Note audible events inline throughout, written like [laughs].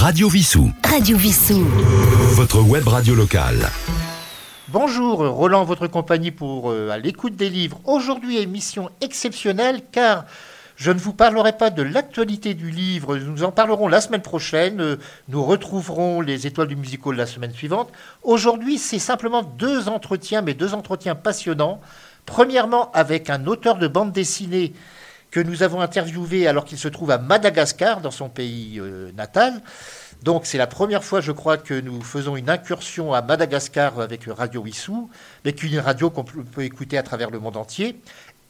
Radio Vissou. Radio Vissou. Votre web radio locale. Bonjour, Roland, votre compagnie pour euh, à l'écoute des livres. Aujourd'hui, émission exceptionnelle car je ne vous parlerai pas de l'actualité du livre, nous en parlerons la semaine prochaine. Euh, Nous retrouverons les étoiles du musical la semaine suivante. Aujourd'hui, c'est simplement deux entretiens, mais deux entretiens passionnants. Premièrement, avec un auteur de bande dessinée que nous avons interviewé alors qu'il se trouve à Madagascar, dans son pays euh, natal. Donc c'est la première fois, je crois, que nous faisons une incursion à Madagascar avec Radio Wissou, avec une radio qu'on peut écouter à travers le monde entier.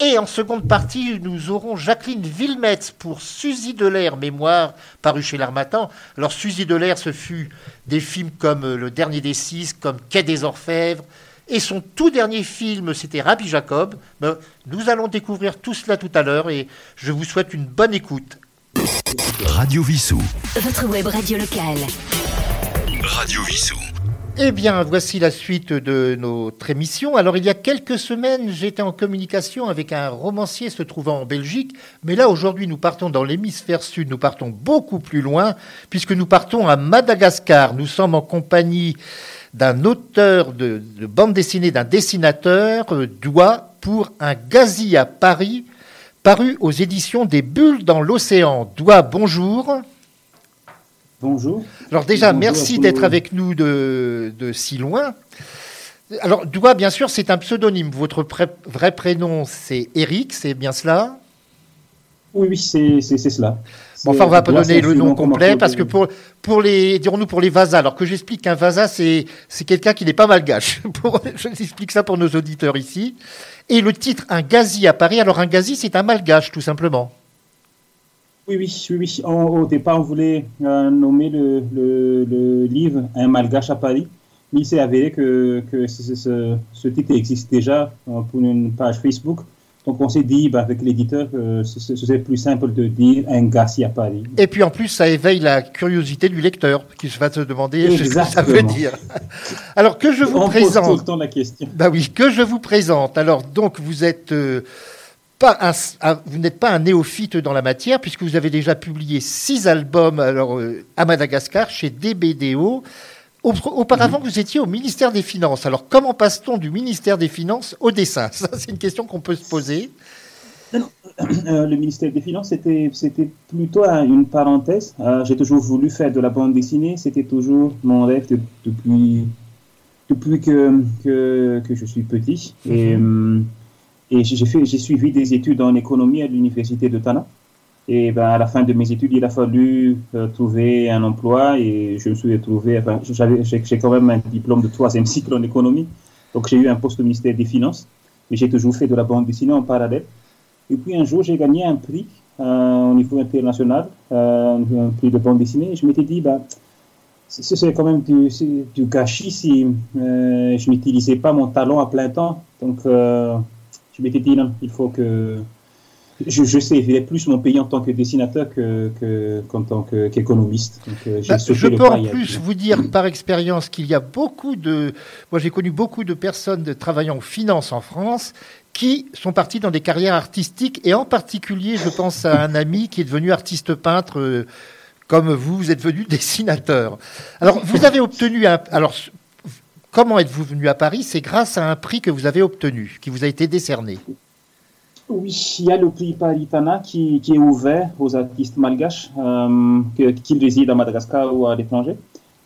Et en seconde partie, nous aurons Jacqueline Villemets pour Suzy Delair, mémoire, paru chez l'Armatan. Alors Suzy Delair, ce fut des films comme Le Dernier des Six, comme Quai des Orfèvres. Et son tout dernier film, c'était Rabbi Jacob. Ben, nous allons découvrir tout cela tout à l'heure et je vous souhaite une bonne écoute. Radio Vissou. Votre web radio locale. Radio Vissou. Eh bien, voici la suite de notre émission. Alors, il y a quelques semaines, j'étais en communication avec un romancier se trouvant en Belgique. Mais là, aujourd'hui, nous partons dans l'hémisphère sud. Nous partons beaucoup plus loin, puisque nous partons à Madagascar. Nous sommes en compagnie d'un auteur de, de bande dessinée, d'un dessinateur, euh, Doigt, pour un gazi à Paris, paru aux éditions des Bulles dans l'océan. Doigt, bonjour. Bonjour. Alors déjà, Bonjour merci d'être avec nous de, de si loin. Alors, Doua, bien sûr, c'est un pseudonyme. Votre pré- vrai prénom, c'est Eric, c'est bien cela? Oui, oui, c'est cela. Bon, enfin, on va pas donner le un nom complet, parce que pour, pour les, dirons-nous, pour les vasas, alors que j'explique qu'un vasa, c'est c'est quelqu'un qui n'est pas malgache. [laughs] Pour, je explique ça pour nos auditeurs ici. Et le titre, un gazi à Paris. Alors, un gazi, c'est un malgache, tout simplement. Oui, oui, oui, oui. On- au départ, on voulait euh, nommer le, le, le livre Un malgache à Paris. Mais il s'est avéré que, que ce, ce- ce- ce titre existe déjà euh, pour une page Facebook. Donc, on s'est dit, bah, avec l'éditeur, que ce ce serait plus simple de dire Un gassi à Paris. Et puis, en plus, ça éveille la curiosité du lecteur, qui va se demander ce que ça veut dire. Alors, que je vous on pose tout présente. le temps la question. Bah oui, que je vous présente. Alors donc vous êtes euh, pas un, un- vous n'êtes pas un néophyte dans la matière puisque vous avez déjà publié six albums alors euh, à Madagascar chez DBDO. Au- Auparavant, vous étiez au ministère des Finances. Alors, comment passe-t-on du ministère des Finances au dessin? Ça, c'est une question qu'on peut se poser. Euh, le ministère des Finances, c'était, c'était plutôt un- une parenthèse. Euh, j'ai toujours voulu faire de la bande dessinée. C'était toujours mon rêve de- depuis, depuis que, que, que je suis petit. Et, euh, et j'ai, fait, j'ai suivi des études en économie à l'université de Tana. Et ben, à la fin de mes études, il a fallu euh, trouver un emploi et je me suis retrouvé, enfin, j'ai, quand même un diplôme de troisième cycle en économie. Donc j'ai eu un poste au ministère des Finances. Mais j'ai toujours fait de la bande dessinée en parallèle. Et puis un jour, j'ai gagné un prix euh, au niveau international, euh, un prix de bande dessinée. Et je m'étais dit, bah, ce ce serait quand même du, c'est du gâchis si je n'utilisais pas mon talent à plein temps. Donc, je m'étais dit, non, il faut que. Je, je servirais plus mon pays en tant que dessinateur que, que, qu'en tant qu'économiste. Euh, Bah, je peux en plus vous dire par expérience qu'il y a beaucoup de. Moi, j'ai connu beaucoup de personnes de- travaillant en finance en France qui sont partis dans des carrières artistiques et en particulier, je pense à un ami qui est devenu artiste peintre. euh, comme vous, vous êtes devenu [laughs] dessinateur. Alors, vous avez obtenu un. Alors, comment êtes-vous venu à Paris? C'est grâce à un prix que vous avez obtenu, qui vous a été décerné. Oui, il y a le prix Paritana qui, qui est ouvert aux artistes malgaches euh, que- qui résident à Madagascar ou à l'étranger.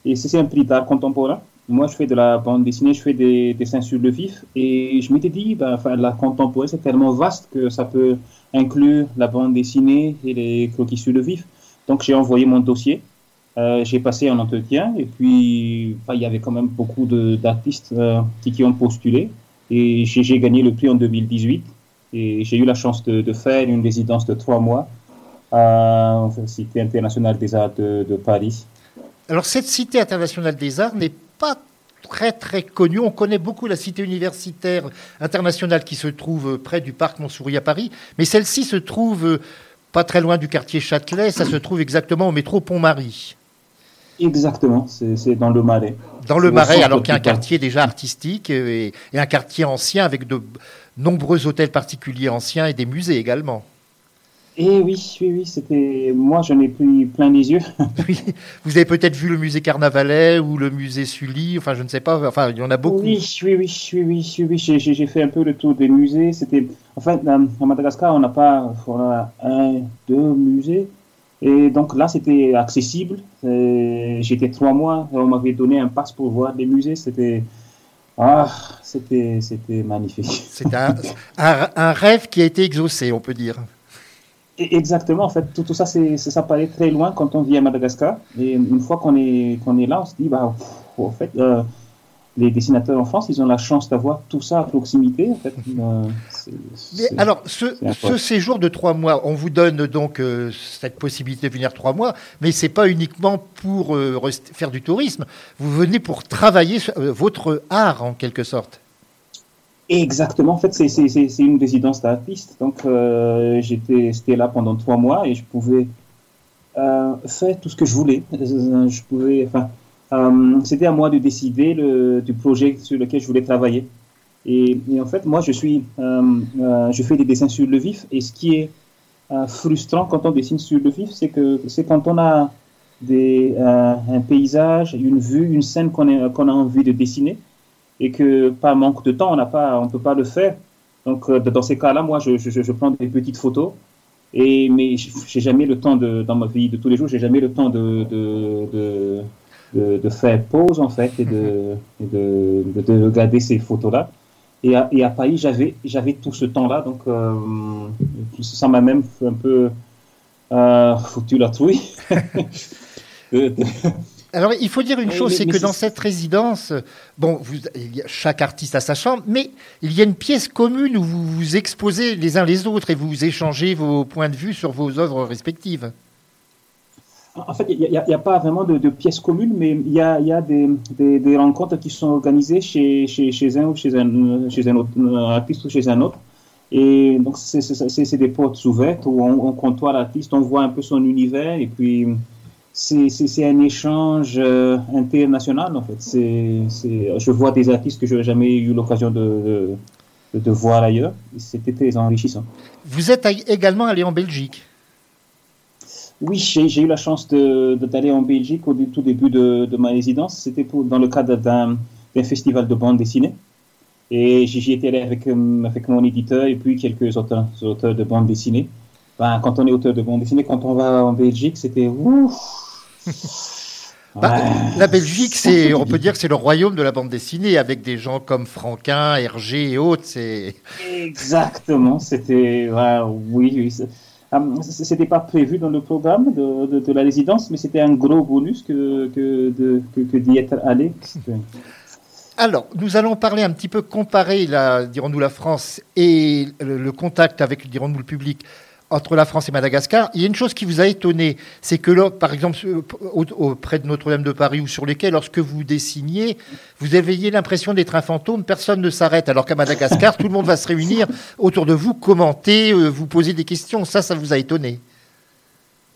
Et c'est un prix d'art contemporain. Moi, je fais de la bande dessinée, je fais des dessins sur le vif. Et je m'étais dit, ben, enfin, l'art contemporain, c'est tellement vaste que ça peut inclure la bande dessinée et les croquis sur le vif. Donc, j'ai envoyé mon dossier. Euh, j'ai passé un entretien et puis enfin, il y avait quand même beaucoup d'artistes euh, qui, ont postulé. Et j'ai gagné le prix en 2018. Et j'ai eu la chance de, faire une résidence de trois mois à la Cité internationale des arts de, de Paris. Alors, cette cité internationale des arts n'est pas très très connue. On connaît beaucoup la cité universitaire internationale qui se trouve près du parc Montsouris à Paris, mais celle-ci se trouve pas très loin du quartier Châtelet. Ça se trouve exactement au métro Pont-Marie. Exactement, c'est dans le Marais. Dans le Marais, alors qu'il y a un quartier déjà artistique et, et un quartier ancien avec de nombreux hôtels particuliers anciens et des musées également. Et oui, oui, oui, c'était. Moi, j'en ai pris plein les yeux. [laughs] Oui. Vous avez peut-être vu le musée Carnavalet ou le musée Sully, enfin je ne sais pas, enfin il y en a beaucoup. Oui, oui, oui, oui, oui, oui. J'ai, fait un peu le tour des musées. C'était, enfin, à à Madagascar, on n'a pas, on a un, deux musées, et donc là, c'était accessible. J'étais trois mois, on m'avait donné un pass pour voir des musées. C'était, ah, c'était, c'était magnifique. [laughs] C'est un, un- un rêve qui a été exaucé, on peut dire. Exactement, en fait, tout, tout ça, c'est, c'est- ça paraît très loin quand on vit à Madagascar. Et une fois qu'on est, qu'on est là, on se dit, bah, pff, en fait, euh, les dessinateurs en France, ils ont la chance d'avoir tout ça à proximité. En fait. Euh, alors, ce, ce séjour de trois mois, on vous donne donc euh, cette possibilité de venir trois mois, mais c'est pas uniquement pour euh, faire du tourisme. Vous venez pour travailler euh, votre art en quelque sorte. Exactement, en fait, c'est, une résidence d'artiste. Donc, euh, j'étais, là pendant trois mois et je pouvais euh, faire tout ce que je voulais. Je pouvais, enfin, euh, c'était à moi de décider du projet sur lequel je voulais travailler. Et, en fait, moi, je suis, euh, euh, je fais des dessins sur le vif. Et ce qui est frustrant quand on dessine sur le vif, c'est que c'est quand on a des, un paysage, une vue, une scène qu'on a, envie de dessiner et que par manque de temps, on on peut pas le faire. Donc, dans ces cas-là, moi, je, je, je prends des petites photos. Et mais j'ai jamais le temps de, dans ma vie de tous les jours, j'ai jamais le temps de, de, de faire pause en fait et de, et de, de, de regarder ces photos-là. Et à, et à Paris, j'avais, j'avais tout ce temps-là, donc euh, ça m'a même un peu euh, foutu la trouille. Alors, il faut dire une chose, c'est que dans cette résidence, bon, vous, chaque artiste a sa chambre, mais il y a une pièce commune où vous vous exposez les uns les autres et vous échangez vos points de vue sur vos œuvres respectives. En fait, il n'y a, y a pas vraiment de, de pièces communes, mais il y a, y a des, des, des rencontres qui sont organisées chez, chez, chez un ou chez un, chez un autre artiste ou chez un autre. Et donc, c'est des portes ouvertes où on, on côtoie l'artiste, on voit un peu son univers, et puis c'est un échange euh, international, en fait. C'est je vois des artistes que je n'ai jamais eu l'occasion de, de, de voir ailleurs. C'était très enrichissant. Vous êtes a- également allé en Belgique. Oui, j'ai eu la chance de- de- d'aller en Belgique au tout début de, de ma résidence. C'était dans le cadre d'un festival de bande dessinée. Et j'y étais allé avec, euh, avec mon éditeur et puis quelques auteurs, auteurs de bande dessinée. Ben, quand on est auteur de bande dessinée, quand on va en Belgique, c'était ouf. [laughs] Bah, Ouais. La Belgique, c'est, on peut dire que c'est le royaume de la bande dessinée, avec des gens comme Franquin, Hergé et autres. Exactement, c'était ouais, oui, oui. Euh, C'était pas prévu dans le programme de, la résidence, mais c'était un gros bonus que, que, que, que d'y être allé. Alors, nous allons parler un petit peu, comparer, dirons-nous, la France et le contact avec, dirons-nous, le public entre la France et Madagascar. Il y a une chose qui vous a étonné, c'est que là, par exemple, au- auprès de Notre-Dame de Paris ou sur les quais, lorsque vous dessiniez, vous aviez l'impression d'être un fantôme, personne ne s'arrête, alors qu'à Madagascar, [laughs] tout le monde va se réunir autour de vous, commenter, euh, vous poser des questions. Ça, ça vous a étonné?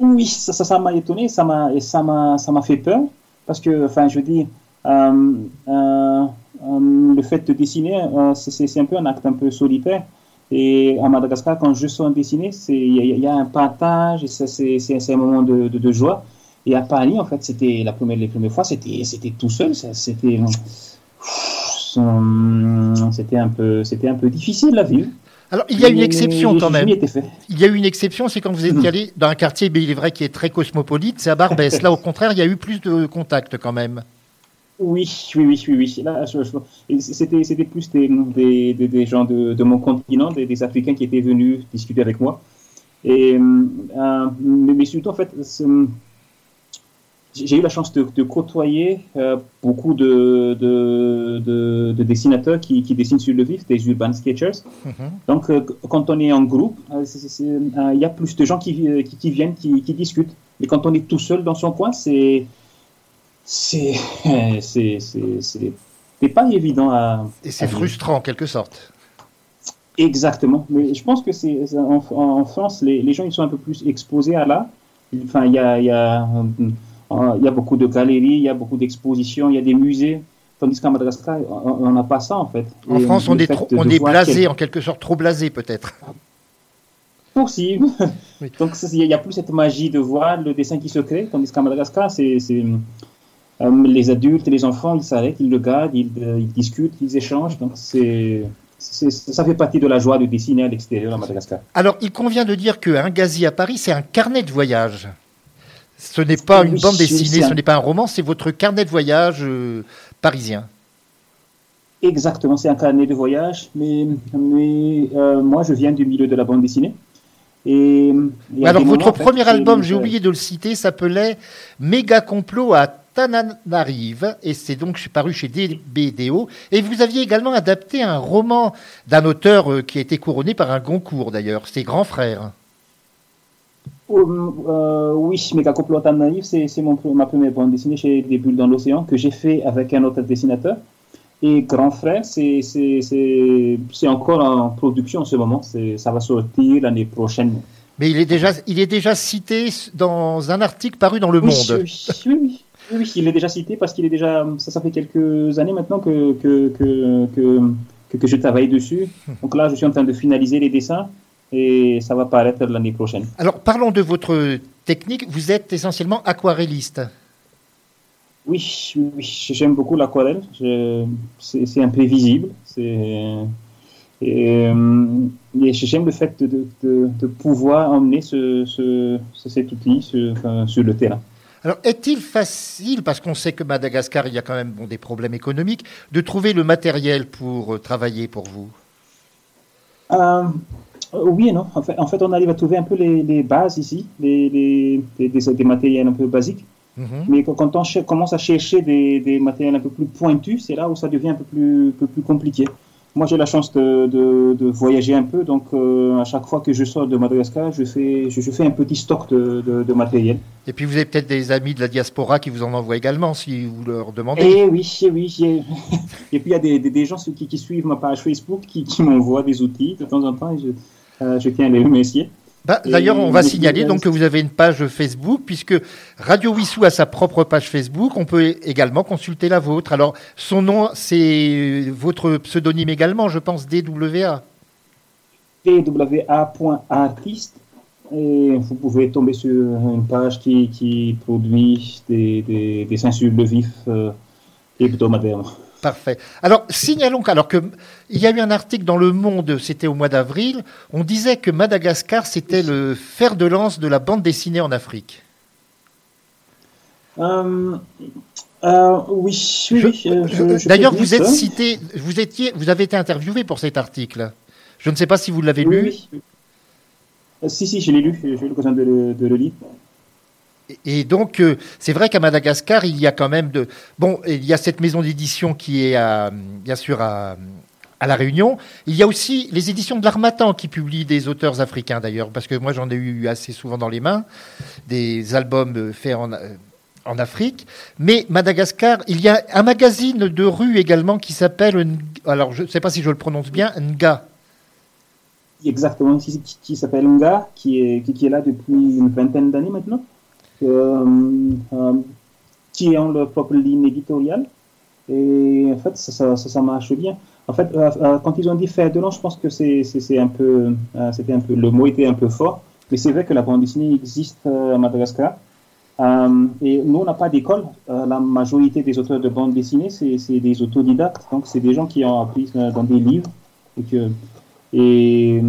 Oui, ça, ça, ça m'a étonné, ça m'a, et ça m'a, ça m'a fait peur, parce que, enfin, je veux dire, euh, euh, euh, le fait de dessiner, c'est un peu un acte un peu solitaire. Et à Madagascar, quand je sens dessiner, c'est, il y, a- il y a un partage, c'est, un moment de, de, de joie. Et à Paris, en fait, c'était la première, les premières fois, c'était, c'était tout seul, c'était, c'était un peu, c'était un peu difficile la vie. Alors, il y a une exception quand même. Il y a eu une exception, c'est quand vous étiez allé dans un quartier, mais il est vrai, qui est très cosmopolite, c'est à Barbès. [laughs] Là, au contraire, il y a eu plus de contacts quand même. Oui, oui, oui, oui, oui. C'était, c'était plus des, des, des, des gens de, de mon continent, des, des Africains qui étaient venus discuter avec moi. Et, euh, mais, mais surtout, en fait, j'ai eu la chance de, de côtoyer euh, beaucoup de, de, de, de dessinateurs qui, qui dessinent sur le vif, des urban sketchers. Mhm. Donc, euh, quand on est en groupe, il y a plus de gens qui, qui, qui viennent, qui, qui discutent. Mais quand on est tout seul dans son coin, c'est [laughs] c'est pas évident à Et c'est frustrant en quelque sorte. exactement mais je pense que c'est en, en France les, les gens ils sont un peu plus exposés à l'art enfin il y a y a y a beaucoup de galeries il y a beaucoup d'expositions il y a des musées tandis qu'à Madagascar on n'a pas ça en fait En Et France, on est, trop- on est blasé, quel- en quelque sorte, trop blasé peut-être. possible. Oui. Donc il n'y a plus cette magie de voir le dessin qui se crée, tandis qu'à Madagascar, c'est les adultes et les enfants, ils s'arrêtent, ils le gardent, ils, euh, ils discutent, ils échangent. Donc c'est ça fait partie de la joie de dessiner à l'extérieur à Madagascar. Alors, il convient de dire qu'un gazi à Paris, c'est un carnet de voyage. Ce n'est pas une bande dessinée, un- ce n'est pas un roman, c'est votre carnet de voyage euh, parisien. Exactement, c'est un carnet de voyage, mais, mais euh, moi je viens du milieu de la bande dessinée. Et, Alors, votre moments, en fait, premier album, j'ai euh, oublié de le citer, s'appelait Méga complot à Tananarive, et c'est donc paru chez DBDO. Et vous aviez également adapté un roman d'un auteur euh, qui a été couronné par un Goncourt d'ailleurs, c'est Grand Frère. Euh, euh, oui, à Naïf, c'est ma première bande dessinée chez Des Bulles dans l'Océan que j'ai fait avec un autre dessinateur. Et Grand Frère, c'est encore en production en ce moment. Ça va sortir l'année prochaine. Mais il est déjà, il est déjà cité dans un article paru dans Le Oui, Monde. oui, oui, oui. Oui, il est déjà cité parce qu'il est déjà. Ça, ça fait quelques années maintenant que, que, que, que, je travaille dessus. Donc là, je suis en train de finaliser les dessins et ça va paraître l'année prochaine. Alors, parlons de votre technique. Vous êtes essentiellement aquarelliste. Oui, j'aime beaucoup l'aquarelle. C'est imprévisible. Et, euh, et j'aime le fait de, de, de, de pouvoir emmener ce, ce, ce- cet outil sur, enfin, sur le terrain. Alors, est-il facile, parce qu'on sait que Madagascar, il y a quand même bon, des problèmes économiques, de trouver le matériel pour euh, travailler pour vous? Euh, oui et non. En fait, en fait, on arrive à trouver un peu les, les bases ici, les, les, les- des, matériels un peu basiques. Mhm. Mais quand on commence à chercher des, des matériels un peu plus pointus, c'est là où ça devient un peu plus, peu plus compliqué. Moi, j'ai la chance de, de, de voyager un peu, donc euh, à chaque fois que je sors de Madagascar, je fais, je, je fais un petit stock de, de, matériel. Et puis, vous avez peut-être des amis de la diaspora qui vous en envoient également, si vous leur demandez. Et oui, et oui. [laughs] et puis il y a des, des, des gens qui, qui suivent ma page Facebook qui, qui m'envoient des outils de temps en temps et je, euh, je tiens à les remercier. Bah, D'ailleurs, on va signaler donc que vous avez une page Facebook, puisque Radio Wissou a sa propre page Facebook. On peut également consulter la vôtre. Alors, son nom, c'est votre pseudonyme également, je pense, DWA. twa.artiste et vous pouvez tomber sur une page qui, qui produit des, des, des sur le vif euh, hebdomadairement. Parfait. Alors, signalons qu'alors que il y a eu un article dans Le Monde, c'était au mois d'avril, on disait que Madagascar, c'était le fer de lance de la bande dessinée en Afrique. Euh, euh, oui, oui, euh, D'ailleurs, vous êtes cité, vous étiez, vous avez été interviewé pour cet article. Je ne sais pas si vous l'avez Oui, lu. oui, oui. Si, si, je l'ai lu, j'ai eu l'occasion de le lire. Et donc, euh, c'est vrai qu'à Madagascar, il y a quand même de. Bon, il y a cette maison d'édition qui est, à, bien sûr, à, à La Réunion. Il y a aussi les éditions de l'Armatan qui publient des auteurs africains, d'ailleurs, parce que moi, j'en ai eu assez souvent dans les mains, des albums euh, faits en, euh, en Afrique. Mais Madagascar, il y a un magazine de rue également qui s'appelle. Alors, je ne sais pas si je le prononce bien, Nga. Exactement, qui, s'appelle Nga, qui est, qui, est là depuis une vingtaine d'années maintenant, qui ont leur propre ligne éditoriale. Et en fait, ça, ça, ça, ça marche bien. En fait, euh, euh, quand ils ont dit faire de l'an, je pense que c'est, un peu, euh, c'était un peu, le mot était un peu fort. Mais c'est vrai que la bande dessinée existe euh, à Madagascar. Euh, et nous, on n'a pas d'école. Euh, la majorité des auteurs de bande dessinée, c'est, des autodidactes. Donc, c'est des gens qui ont appris euh, dans des livres. Et, que, et,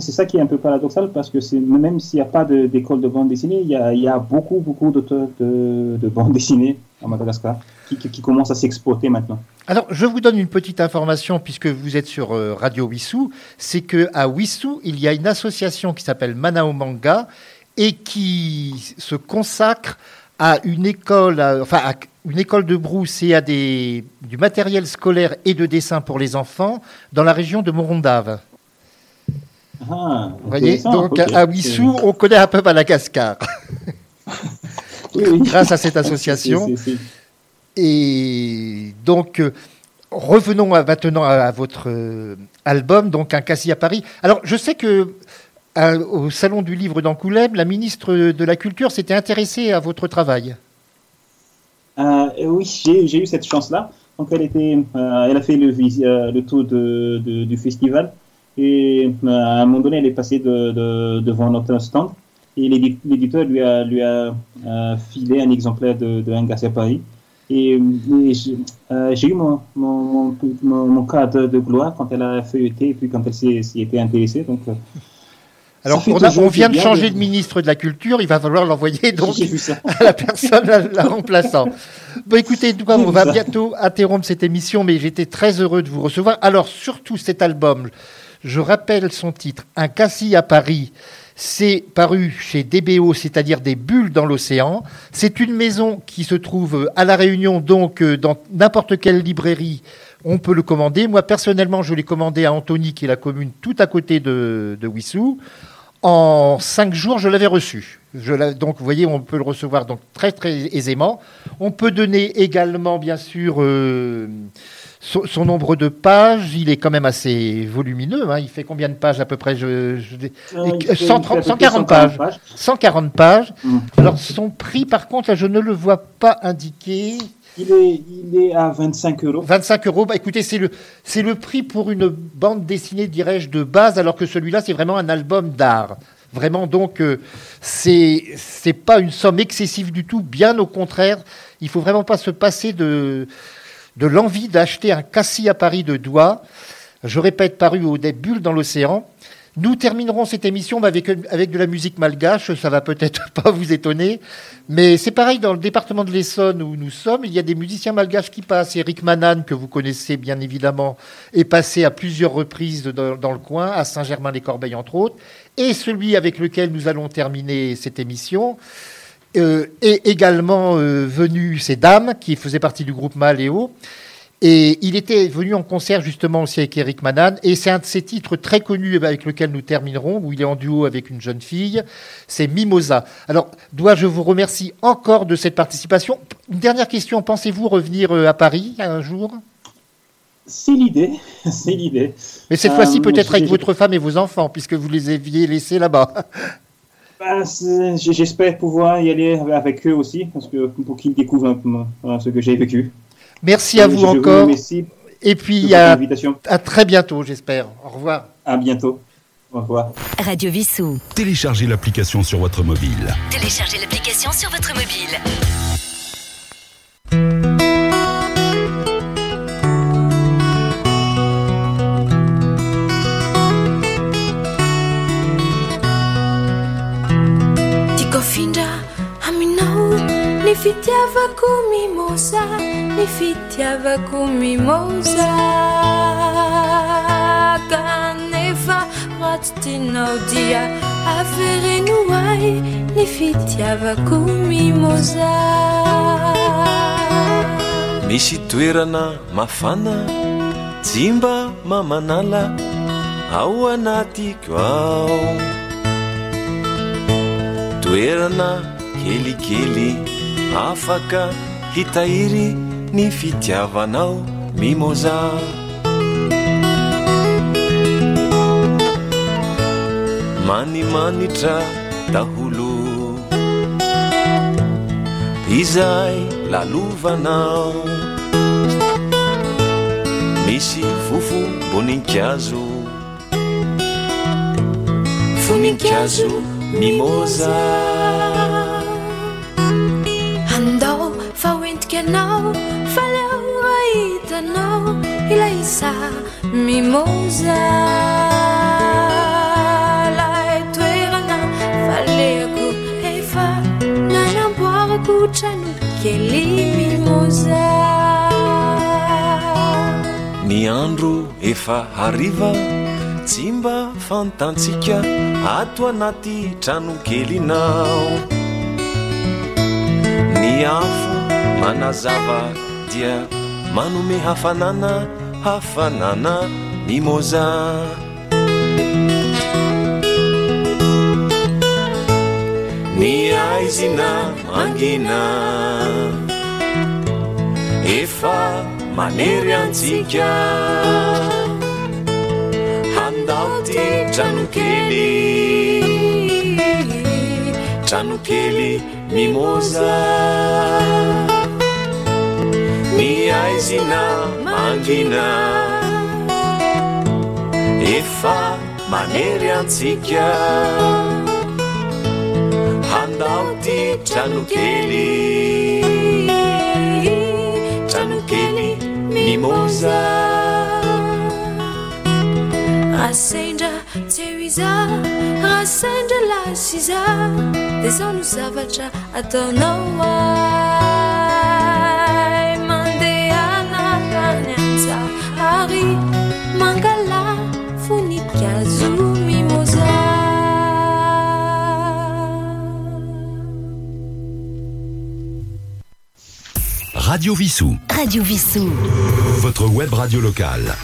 c'est ça qui est un peu paradoxal parce que même s'il n'y a pas d'école de, bande dessinée, il y a, beaucoup, beaucoup d'auteurs de, de bande dessinée à Madagascar qui, commencent à s'exporter maintenant. Alors, je vous donne une petite information puisque vous êtes sur euh, Radio Wissou. C'est que à Wissou, il y a une association qui s'appelle Manao Manga et qui se consacre à une école, enfin à une école de brousse et à des, du matériel scolaire et de dessin pour les enfants dans la région de Morondave. Ah, Vous voyez, donc à Wissou, on connaît un peu Madagascar [laughs] Oui, oui. grâce à cette [laughs] association. Et donc, euh, revenons à- maintenant à, votre euh, album, donc Un Cassis à Paris. Alors, je sais que à- au Salon du Livre d'Angoulême, la ministre de la Culture s'était intéressée à votre travail. Euh, oui, j'ai eu cette chance-là. Donc, elle, était, euh, elle a fait le, euh, tour du festival Et à un moment donné, elle est passée de, de- devant notre stand et l'édi- l'éditeur lui a, filé un exemplaire de, de Un Garcia Paris. Et, j'ai eu mon, mon, cas de, gloire quand elle a feuilleté et puis quand elle s'y était intéressée. Alors, on, a- toujours on vient de changer de ministre de la Culture, il va falloir l'envoyer donc à la personne la, la remplaçant. Bon, écoutez, nous, on va [laughs] bientôt interrompre cette émission, mais j'étais très heureux de vous recevoir. Alors, surtout cet album, je rappelle son titre, Un cassis à Paris. C'est paru chez DBO, c'est-à-dire des bulles dans l'océan. C'est une maison qui se trouve à La Réunion, donc euh, dans n'importe quelle librairie, on peut le commander. Moi, personnellement, je l'ai commandé à Antony, qui est la commune tout à côté de, de Wissou. En cinq jours, je l'avais reçu. Je donc, vous voyez, on peut le recevoir donc très très aisément. On peut donner également, bien sûr, euh, son, son nombre de pages. Il est quand même assez volumineux. hein. Il fait combien de pages à peu près? Je, je- Euh, Et il fait- 130, il fait à peu 140 près pages. 140 pages. Mm. Alors, son prix, par contre, là, je ne le vois pas indiqué. Il est, il est à 25 euros. 25 euros, bah écoutez, c'est le, c'est le prix pour une bande dessinée, dirais-je, de base, alors que celui-là, c'est vraiment un album d'art. Vraiment, donc, euh, c'est, c'est pas une somme excessive du tout, bien au contraire. Il faut vraiment pas se passer de, de l'envie d'acheter un cassis à Paris de doigts. Je répète, paru au bulles dans l'océan. Nous terminerons cette émission avec, de la musique malgache, ça va peut-être [laughs] pas vous étonner, mais c'est pareil dans le département de l'Essonne où nous sommes, il y a des musiciens malgaches qui passent. Eric Manan, que vous connaissez bien évidemment, est passé à plusieurs reprises dans, le coin, à Saint-Germain-les-Corbeilles entre autres, et celui avec lequel nous allons terminer cette émission euh, est également euh, venu, c'est Dame, qui faisait partie du groupe Maléo. Et il était venu en concert justement aussi avec Eric Manan. Et c'est un de ses titres très connus avec lequel nous terminerons, où il est en duo avec une jeune fille. C'est Mimosa. Alors, dois-je vous remercier encore de cette participation? Une dernière question. Pensez-vous revenir euh, à Paris un jour? C'est l'idée, [laughs] c'est l'idée. Mais cette Euh, fois-ci peut-être avec votre femme et vos enfants, puisque vous les aviez laissés là-bas. [laughs] Bah, J'espère pouvoir y aller avec eux aussi, parce que pour qu'ils découvrent un peu euh, ce que j'ai vécu. Merci à vous encore. remercie Et puis à, à très bientôt, j'espère. Au revoir. À bientôt. Au revoir. Radio Vissou. Téléchargez l'application sur votre mobile. Téléchargez l'application sur votre mobile. fitiavako mimosa ny fitiavako mimosa kanefa ratsy tinao dia afereno ai ny fitiavako mimosa misy toerana mafana jimba mamanala ao anatiko ao toerana kelikely. afaka hitahiry ny fitiavanao mimoza. Manimanitra daholo. Izay lalovanao. Misy fofo voninkazo voninkazo mimoza. anao ilay sa mimoza. Lay toerana faleko efa nanamboarako trano kely mimoza. Ny andro efa hariva tsy mba fantantsika ato anaty trano kelinao ny afo manazava dia manome hafanana hafanana mimoza ny aizina mangina efa manery antsika. Handao ty tranokely tranokely mimoza ny aizina mangina. Efa manery antsika. Handao ty tranokely tranokely mimoza. Asendra tseo iza. Asendra lasy iza. De zao no zavatra ataonaoa Radio Vissou, Radio Vissou. votre web radio locale.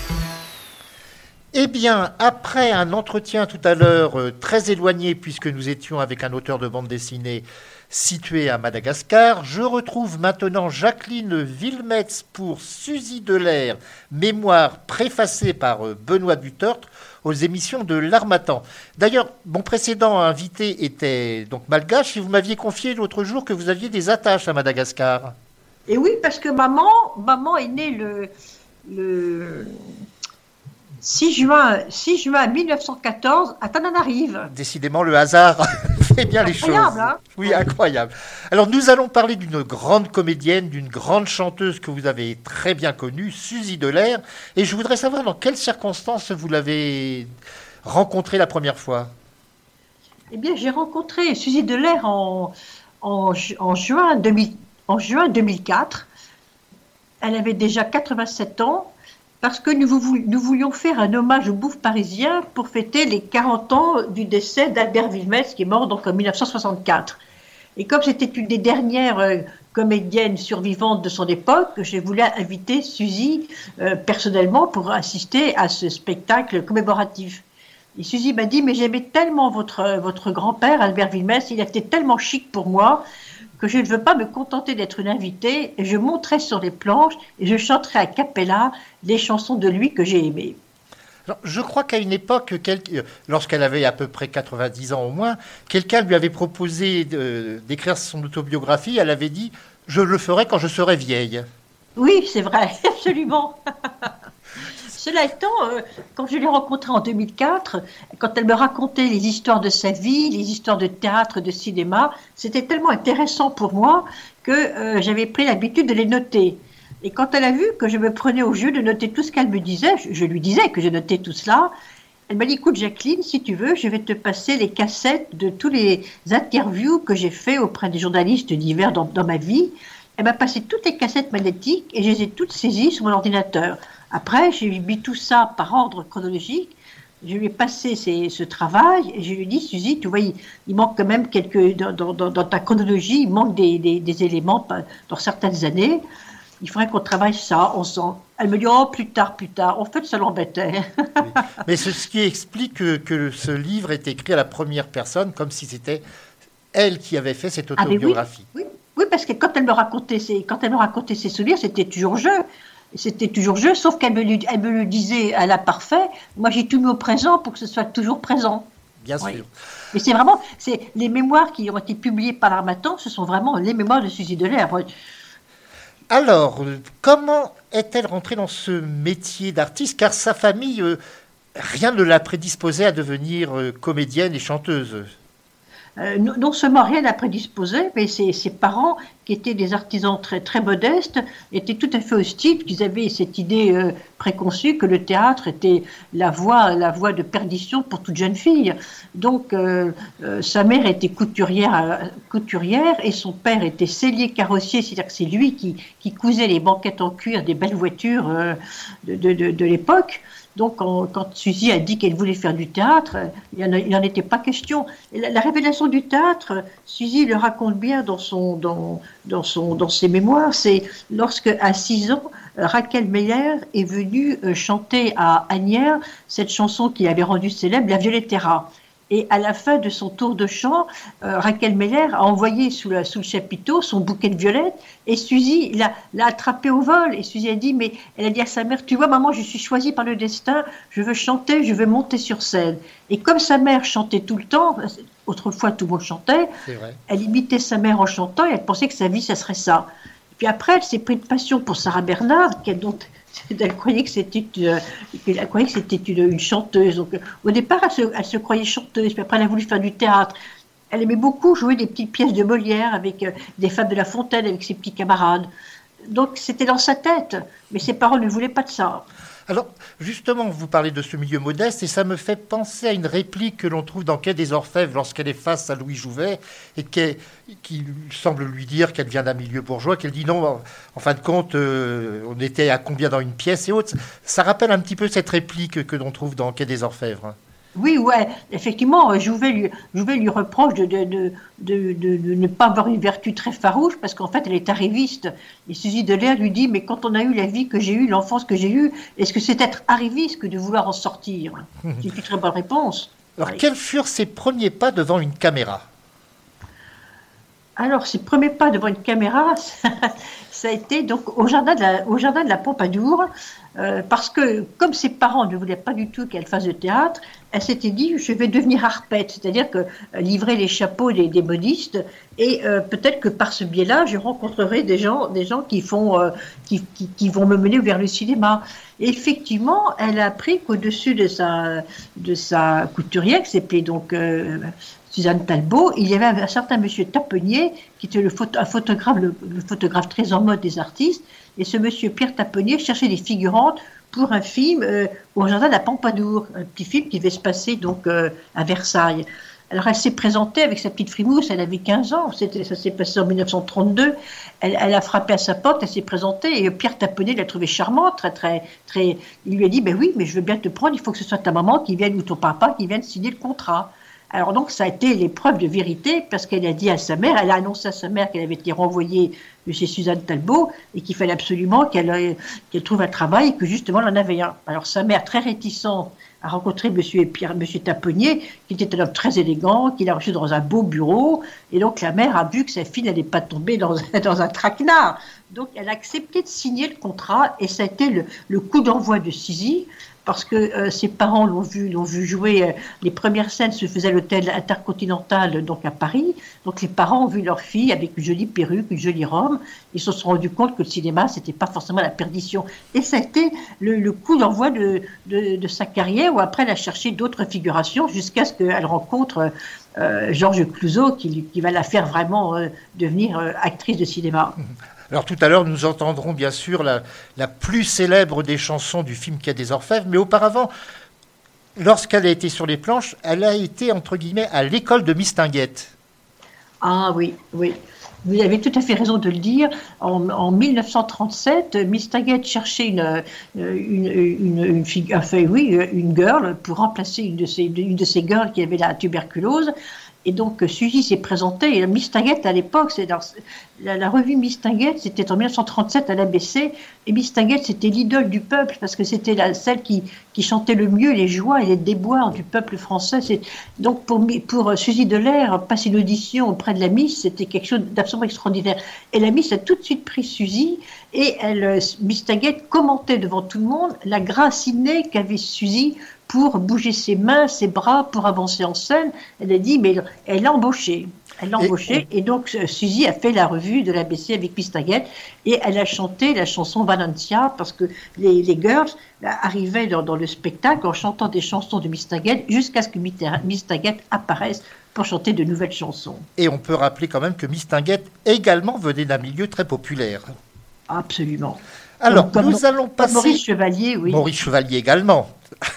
Eh bien, après un entretien tout à l'heure euh, très éloigné, puisque nous étions avec un auteur de bande dessinée situé à Madagascar, je retrouve maintenant Jacqueline Vilmetz pour Suzy Delair, mémoire préfacée par euh, Benoît Dutortre aux émissions de l'Armatan. D'ailleurs, mon précédent invité était donc malgache et vous m'aviez confié l'autre jour que vous aviez des attaches à Madagascar. Et oui, parce que maman, maman est née le, le 6 juin, 6 juin 1914 à Tananarive. Décidément, le hasard [laughs] fait bien les choses. Incroyable, hein Oui, incroyable. Alors, nous allons parler d'une grande comédienne, d'une grande chanteuse que vous avez très bien connue, Suzy Delair. Et je voudrais savoir dans quelles circonstances vous l'avez rencontrée la première fois. Eh bien, j'ai rencontré Suzy Delair en, en, ju- en juin 2000 en juin 2004. Elle avait déjà 87 ans parce que nous, vou- nous voulions faire un hommage au bouffe parisien pour fêter les 40 ans du décès d'Albert Villemès qui est mort en 1964. Et comme c'était une des dernières euh, comédiennes survivantes de son époque, j'ai voulu inviter Suzy euh, personnellement pour assister à ce spectacle commémoratif. Et Suzy m'a dit, mais j'aimais tellement votre, votre grand-père, Albert Villemès, il était tellement chic pour moi que je ne veux pas me contenter d'être une invitée, et je monterai sur les planches et je chanterai à cappella les chansons de lui que j'ai aimées. Alors, je crois qu'à une époque, euh, lorsqu'elle avait à peu près 90 ans au moins, quelqu'un lui avait proposé d'écrire son autobiographie. Elle avait dit Je le ferai quand je serai vieille. Oui, c'est vrai, [laughs] absolument. [laughs] Cela étant, euh, quand je l'ai rencontrée en 2004, quand elle me racontait les histoires de sa vie, les histoires de théâtre, de cinéma, c'était tellement intéressant pour moi que euh, j'avais pris l'habitude de les noter. Et quand elle a vu que je me prenais au jeu de noter tout ce qu'elle me disait, je, lui disais que je notais tout cela, elle m'a dit, écoute Jacqueline, si tu veux, je vais te passer les cassettes de tous les interviews que j'ai fait auprès des journalistes divers dans ma vie. Elle m'a passé toutes les cassettes magnétiques et je les ai toutes saisies sur mon ordinateur. Après, j'ai mis tout ça par ordre chronologique. Je lui ai passé ces- ce travail et je lui ai dit, Suzy, tu vois, il, il manque quand même quelques. Dans, dans- ta chronologie, il manque des, des- des éléments dans certaines années. Il faudrait qu'on travaille ça. Elle me dit, oh, plus tard, plus tard. En fait, ça l'embêtait. Mais c'est ce qui explique que, que ce livre est écrit à la première personne, comme si c'était elle qui avait fait cette Ah, oui. autobiographie. Oui, oui, parce que quand elle me racontait ses, quand elle me racontait ses souvenirs, c'était toujours jeu. C'était toujours jeu, sauf qu'elle me, le- elle me le disait à la parfait. Moi, j'ai tout mis au présent pour que ce soit toujours présent. Bien Oui. sûr. Mais c'est vraiment, c'est les mémoires qui ont été publiées par l'Armatan, ce sont vraiment les mémoires de Suzy Delair. Alors, comment est-elle rentrée dans ce métier d'artiste? Car sa famille, euh, rien ne l'a prédisposée à devenir euh, comédienne et chanteuse. Euh, non, seulement rien n'a prédisposé, mais ses, parents, qui étaient des artisans très, très modestes, étaient tout à fait hostiles, qu'ils avaient cette idée euh, préconçue que le théâtre était la voie, la voie de perdition pour toute jeune fille. Donc, euh, sa mère était couturière, couturière et son père était sellier carrossier, c'est-à-dire que c'est lui qui, qui cousait les banquettes en cuir des belles voitures de l'époque. Donc, quand, Suzy a dit qu'elle voulait faire du théâtre, il n'en était pas question. La, la révélation du théâtre, Suzy le raconte bien dans, son, dans, dans, son, dans ses mémoires, c'est lorsque, à 6 ans, Raquel Meyer est venue euh, chanter à Agnières cette chanson qui avait rendu célèbre, La Violettera. Et à la fin de son tour de chant, euh, Raquel Meller a envoyé sous, la- sous le chapiteau son bouquet de violettes et Suzy l'a attrapé au vol. Et Suzy a dit, mais elle a dit à sa mère, tu vois maman, je suis choisie par le destin, je veux chanter, je veux monter sur scène. Et comme sa mère chantait tout le temps, autrefois tout le monde chantait, elle imitait sa mère en chantant et elle pensait que sa vie, ça serait ça. Et puis après, elle s'est pris de passion pour Sarah Bernard, qui a donc Elle croyait que c'était euh, une, une chanteuse. Euh, au départ, elle se, elle se croyait chanteuse, puis après, elle a voulu faire du théâtre. Elle aimait beaucoup jouer des petites pièces de Molière avec euh, des femmes de La Fontaine, avec ses petits camarades. Donc, c'était dans sa tête, mais ses parents ne voulaient pas de ça. Alors, justement, vous parlez de ce milieu modeste et ça me fait penser à une réplique que l'on trouve dans Quai des Orfèvres lorsqu'elle est face à Louis Jouvet et qui, semble lui dire qu'elle vient d'un milieu bourgeois, qu'elle dit non, en, en fin de compte, euh, on était à combien dans une pièce et autres. Ça rappelle un petit peu cette réplique que l'on trouve dans Quai des Orfèvres. Oui, ouais, effectivement, Jouvet lui, lui reproche de, ne pas avoir une vertu très farouche parce qu'en fait, elle est arriviste. Et Suzy Delair lui dit, mais quand on a eu la vie que j'ai eue, l'enfance que j'ai eue, est-ce que c'est être arriviste que de vouloir en sortir? C'est une très bonne réponse. Alors, quels furent ses premiers pas devant une caméra? Alors, ses premiers pas devant une caméra, [laughs] ça, a été donc au jardin de la, Pompadour, euh, parce que comme ses parents ne voulaient pas du tout qu'elle fasse de théâtre, elle s'était dit je vais devenir harpette, c'est-à-dire que euh, livrer les chapeaux des, modistes, et euh, peut-être que par ce biais-là, je rencontrerai des gens, des gens qui vont me mener vers le cinéma. Effectivement, elle a appris qu'au-dessus de sa, de sa couturière, qui s'appelait donc Suzanne Talbot, il y avait un, certain monsieur Tapenier, qui était le un photographe, le, photographe très en mode des artistes, et ce monsieur Pierre Tapenier cherchait des figurantes pour un film euh, au jardin de la Pompadour, un petit film qui devait se passer donc euh, à Versailles. Alors elle s'est présentée avec sa petite frimousse, elle avait 15 ans, ça s'est passé en 1932. Elle, elle a frappé à sa porte, elle s'est présentée et Pierre Taponnet l'a trouvée charmante, très très très. Il lui a dit ben oui, mais je veux bien te prendre, il faut que ce soit ta maman qui vienne ou ton papa qui vienne signer le contrat. Alors donc ça a été l'épreuve de vérité parce qu'elle a dit à sa mère, elle a annoncé à sa mère qu'elle avait été renvoyée chez Suzanne Talbot et qu'il fallait absolument qu'elle euh, qu'elle trouve un travail et que justement elle en avait un. Alors sa mère, très réticente, a rencontré Monsieur Pierre, Monsieur Taponnier, qui était un homme très élégant, qu'il a reçu dans un beau bureau, et donc la mère a vu que sa fille n'allait pas tomber dans, dans un traquenard. Donc elle a accepté de signer le contrat, et ça a été le, le coup d'envoi de Sizy, parce que euh, ses parents l'ont vu, l'ont vu jouer. euh, les premières scènes se faisaient à l'hôtel intercontinental, donc à Paris. Donc les parents ont vu leur fille avec une jolie perruque, une jolie robe. Ils se sont rendus compte que le cinéma, c'était pas forcément la perdition. Et ça a été le, le coup d'envoi de, de, de sa carrière, où après elle a cherché d'autres figurations jusqu'à ce qu'elle rencontre euh, Georges Clouzot, qui, qui va la faire vraiment euh, devenir euh, actrice de cinéma. Alors tout à l'heure, nous entendrons bien sûr la, plus célèbre des chansons du film Quai des Orfèvres, mais auparavant, lorsqu'elle a été sur les planches, elle a été, entre guillemets, à l'école de Mistinguette. Ah oui, oui. Vous avez tout à fait raison de le dire. En, en 1937, Miss cherchait une, euh, une, oui, une girl pour remplacer une de ces, une de ces girls qui avait la tuberculose. Et donc, euh, Suzy s'est présentée. Et Miss Taggett, à l'époque, c'est la, la revue Miss Taggett, c'était en 1937 à l'ABC. Et Miss Taggett, c'était l'idole du peuple parce que c'était la, celle qui, chantait le mieux les joies et les déboires du peuple français. Donc, pour, pour euh, Suzy Delair, passer une audition auprès de la Miss, c'était quelque chose d'absolument extraordinaire. Et la Miss a tout de suite pris Suzy et elle, euh, Miss Taggett commentait devant tout le monde la grâce innée qu'avait Suzy pour bouger ses mains, ses bras, pour avancer en scène. Elle a dit, mais elle l'a embauché. Elle l'a Et- embauché. Et, donc, euh, Suzy a fait la revue de l'ABC avec Miss Taggett. Et elle a chanté la chanson Valencia parce que les, les girls là, arrivaient dans, dans le spectacle en chantant des chansons de Miss Taggett jusqu'à ce que Taggett apparaisse pour chanter de nouvelles chansons. Et on peut rappeler quand même que Mistinguette également venait d'un milieu très populaire. Absolument. Alors, nous allons passer... Maurice Chevalier, oui. Maurice Chevalier également,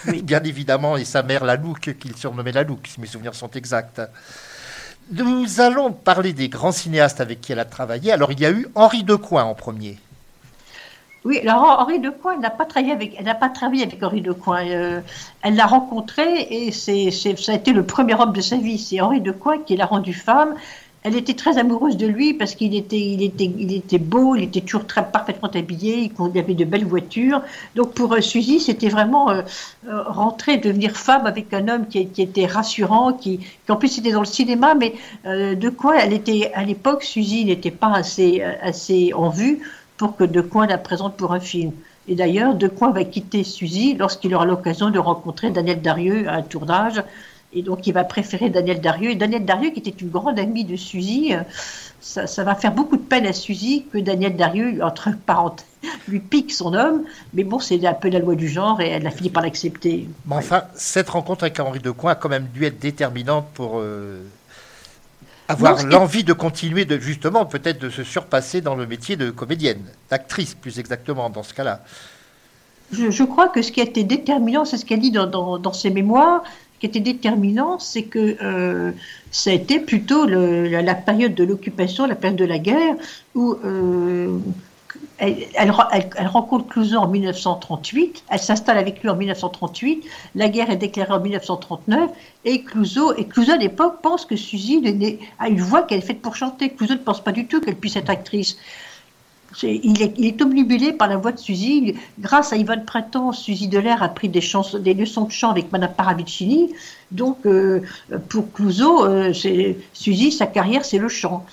Oui. [laughs] bien évidemment, et sa mère Lalouque, qu'il surnommait Lalouque, si mes souvenirs sont exacts. Nous allons parler des grands cinéastes avec qui elle a travaillé. Alors, il y a eu Henri Decoing en premier. Oui, alors Henri Decoing, elle n'a pas travaillé avec, elle n'a pas travaillé avec Henri Decoing. Euh, elle l'a rencontré et c'est, c'est- ça a été le premier homme de sa vie. C'est Henri Decoing qui l'a rendu femme. Elle était très amoureuse de lui parce qu'il était, beau, il était toujours très parfaitement habillé, il avait de belles voitures. Donc pour euh, Suzy, c'était vraiment euh, euh, rentrer, devenir femme avec un homme qui, était rassurant, qui, en plus était dans le cinéma, mais de quoi elle était à l'époque, Suzy n'était pas assez, en vue pour que Decoing la présente pour un film. Et d'ailleurs, Decoing va quitter Suzy lorsqu'il aura l'occasion de rencontrer Daniel Darieux à un tournage. Et donc, il va préférer Daniel Darieux. Et Daniel Darieux, qui était une grande amie de Suzy, euh, ça, ça va faire beaucoup de peine à Suzy que Daniel Darieux, entre parenthèses, [laughs] lui pique son homme. Mais bon, c'est un peu la loi du genre et elle a fini par l'accepter. Mais enfin, cette rencontre avec Henri Decoing a quand même dû être déterminante pour euh, avoir l'envie de continuer, de justement peut-être de se surpasser dans le métier de comédienne, d'actrice plus exactement dans ce cas-là. Je, je crois que ce qui a été déterminant, c'est ce qu'elle dit dans, dans, dans ses mémoires, qui été déterminant, c'est que euh, ça a été plutôt la, période de l'occupation, la période de la guerre, où euh, elle, elle, re- elle- elle rencontre Clouseau en 1938, elle s'installe avec lui en 1938, la guerre est déclarée en 1939, et Clouseau, et à l'époque pense que Suzy a une voix qu'elle est faite pour chanter. Clouseau ne pense pas du tout qu'elle puisse être actrice. Il est, il est obnubilé par la voix de Suzy. Grâce à Yvonne Printemps, Suzy Delair a pris des, chansons, des leçons de chant avec Madame Paravicini. Donc, euh, pour Clouseau, euh, Suzy, sa carrière, c'est le chant.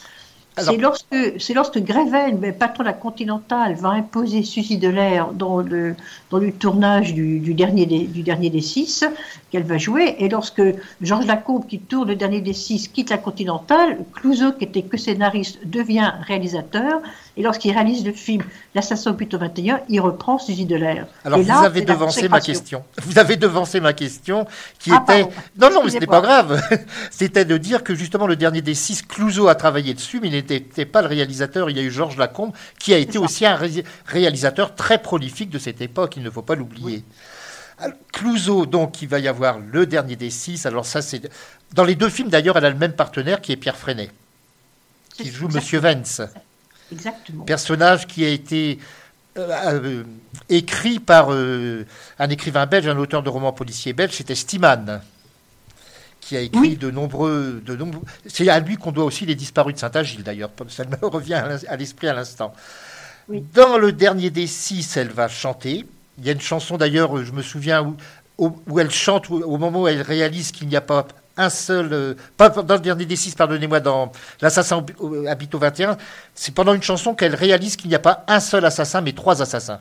C'est lorsque, c'est lorsque Greven, patron de la Continentale, va imposer Suzy Delair dans le, dans le tournage du, du dernier des, du dernier des six qu'elle va jouer. Et lorsque Georges Lacombe, qui tourne le dernier des six, quitte la Continentale, Clouseau, qui était que scénariste, devient réalisateur. Et lorsqu'il réalise le film L'assassin au but au 21, il reprend Suzy Delair. Alors Et vous là, avez devancé ma question. Vous avez devancé ma question qui Ah, était pardon. non non mais c'était pas Excusez-moi. grave. [laughs] C'était de dire que justement le dernier des six, Clouseau a travaillé dessus, mais il n'était pas le réalisateur. Il y a eu Georges Lacombe qui a été aussi un ré- réalisateur très prolifique de cette époque. Il ne faut pas l'oublier. Alors, Clouseau, donc, il va y avoir le dernier des six. Alors ça, c'est dans les deux films d'ailleurs, elle a le même partenaire qui est Pierre Freinet, qui joue Monsieur Vance Exactement. personnage qui a été euh, euh, écrit par euh, un écrivain belge, un auteur de romans policiers belge, c'était Stiman, qui a écrit Oui. de nombreux... De nombreux... C'est à lui qu'on doit aussi Les Disparus de Saint-Agile, d'ailleurs, ça me [laughs] revient à l'esprit à l'instant. Oui. Dans le dernier des six, elle va chanter. Il y a une chanson, d'ailleurs, je me souviens, où, elle chante au moment où elle réalise qu'il n'y a pas un seul... euh, pas dans le dernier des six, pardonnez-moi, dans L'assassin au- habite au 21, c'est pendant une chanson qu'elle réalise qu'il n'y a pas un seul assassin, mais trois assassins.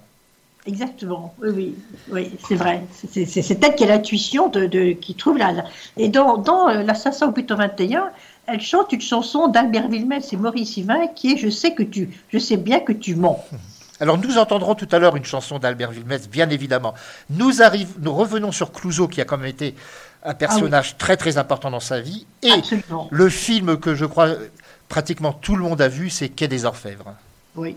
Exactement, oui, oui, oui c'est vrai. C'est- C'est c'est elle qui a l'intuition de, de- qui trouve la. la- Et dans, dans euh, L'Assassin au but au 21, elle chante une chanson d'Albert Villemel et Maurice Yvain qui est Je sais que tu, je sais bien que tu mens. Alors nous entendrons tout à l'heure une chanson d'Albert Villemès, bien évidemment. Nous, arrive, nous revenons sur Clouseau, qui a quand même été un personnage très très important dans sa vie. Et Absolument, le film que je crois pratiquement tout le monde a vu, c'est Quai des Orfèvres. oui.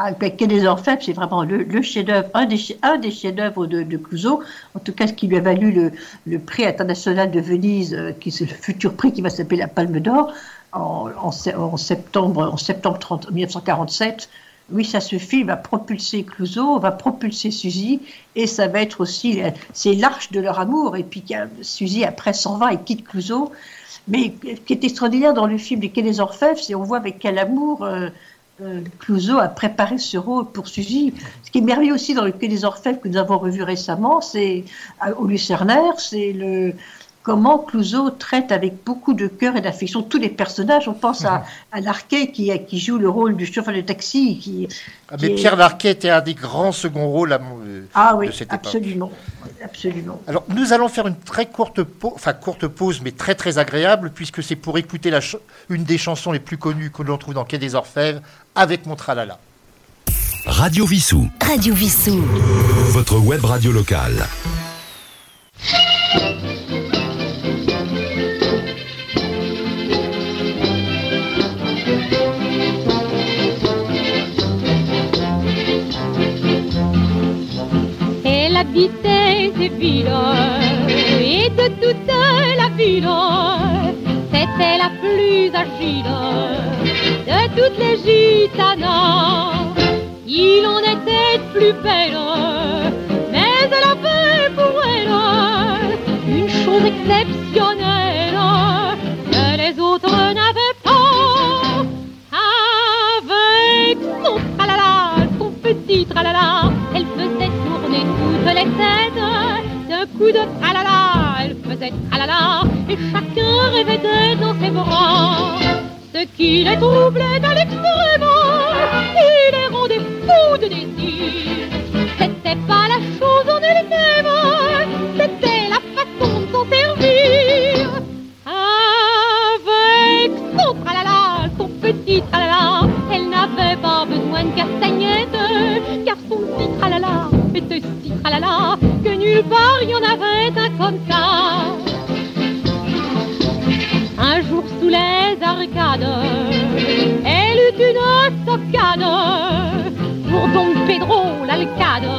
Ah, Quai des Orfèvres, c'est vraiment le, le chef-d'œuvre, un des, chefs- un des chefs-d'œuvre de, de Clouseau, en tout cas ce qui lui a valu le, le prix international de Venise, euh, qui c'est le futur prix qui va s'appeler la Palme d'Or, en, en se- en septembre, en septembre 30 1947. Oui, ça, ce film va propulser Clouseau, va propulser Suzy, et ça va être aussi, euh, c'est l'arche de leur amour. Et puis a- Suzy, après, s'en va et quitte Clouseau. Mais ce qui est extraordinaire dans le film des Quai des Orfèvres, c'est on voit avec quel amour euh, euh, Clouseau a préparé ce rôle pour Suzy. Ce qui est merveilleux aussi dans le Quai des Orfèvres que nous avons revu récemment, c'est au Lucernaire, c'est le comment Clouseau traite avec beaucoup de cœur et d'affection tous les personnages. On pense à, à Larquet qui, qui joue le rôle du chauffeur de taxi. Qui, Ah, qui mais est- Pierre Larquet était un des grands second rôles à mon- euh, ah oui, de cette époque. absolument, absolument. Alors, nous allons faire une très courte pause, enfin courte pause, mais très très agréable, puisque c'est pour écouter la une des chansons les plus connues que l'on trouve dans Quai des Orfèvres, avec mon tralala. Radio Vissou. Radio Vissou. Votre web radio locale. Et de toute la ville, c'était la plus agile de toutes les gitanas. Il en était plus belle, mais elle avait pour elle une chose exceptionnelle que les autres n'avaient pas. Avec son tralala, son petit tralala, De tralala, elle faisait tralala, et chacun rêvait d'être dans ses bras. Ce qui les troublait à l'extrême, il les rendait fous de désir. C'était pas la chose en elle-même, c'était la façon de s'en servir. Avec son tralala, son petit tralala, elle n'avait pas besoin de nulle part, il y en avait un comme ça. Un jour sous les arcades, elle eut une stockade pour Don Pedro l'alcade,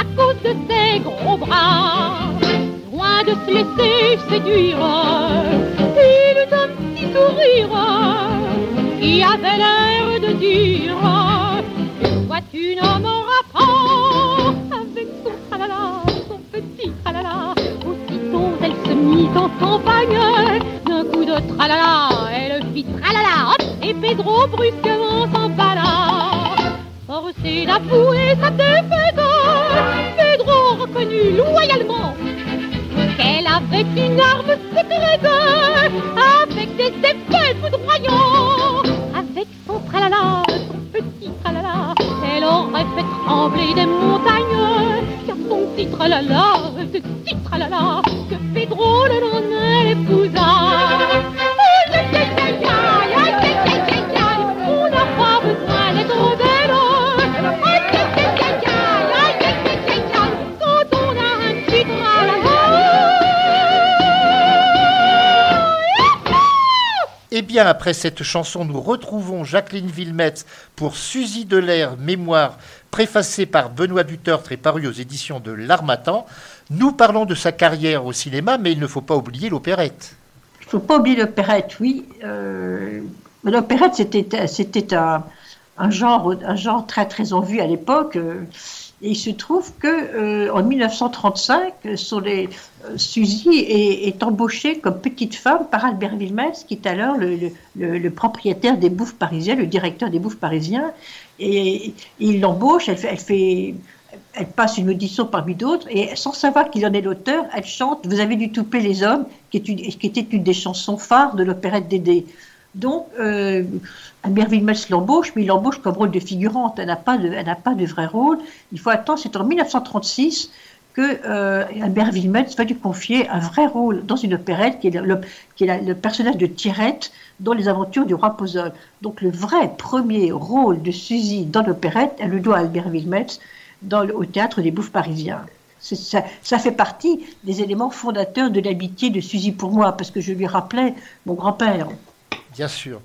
à cause de ses gros bras, loin de se laisser séduire, il eut un petit sourire qui avait l'air de dire, toi tu nommeras pas. En campagne, d'un coup de tralala, elle fit tralala, et Pedro brusquement s'emballa. Forcé d'avouer sa défaite, Pedro reconnut loyalement qu'elle avait une arme secrète avec des effets foudroyants. Avec son tralala, son petit tralala, elle aurait fait trembler des montagnes. Car son petit tralala, ce petit tralala, eh bien, après cette chanson, nous retrouvons Jacqueline Villemette pour Suzy Delair, mémoire préfacée par Benoît Dutertre et parue aux éditions de L'Armatan. Nous parlons de sa carrière au cinéma, mais il ne faut pas oublier l'opérette. Il ne faut pas oublier l'opérette, oui. Euh, l'opérette, c'était, un, genre, très, très en vue à l'époque. il se trouve que euh, en 1935, sur les, euh, Suzy est, embauchée comme petite femme par Albert Wilmès, qui est alors le, propriétaire des bouffes parisiens, le directeur des bouffes parisiens. Et, il l'embauche, elle fait- elle passe une audition parmi d'autres, et sans savoir qu'il en est l'auteur, elle chante Vous avez dû touper les hommes, qui, était une des chansons phares de l'opérette Dédé. Donc, euh, Albert Wilmès l'embauche, mais il l'embauche comme rôle de figurante. Elle n'a pas de, pas de vrai rôle. Il faut attendre, c'est en 1936 que euh, va lui confier un vrai rôle dans une opérette qui est le, personnage de Tirette dans les aventures du roi Pozol. Donc le vrai premier rôle de Suzy dans l'opérette, elle le doit à Albert Wilmès dans le- au théâtre des Bouffes parisiens. Ça, ça fait partie des éléments fondateurs de l'amitié de Suzy pour moi, parce que je lui rappelais mon grand-père. Bien sûr.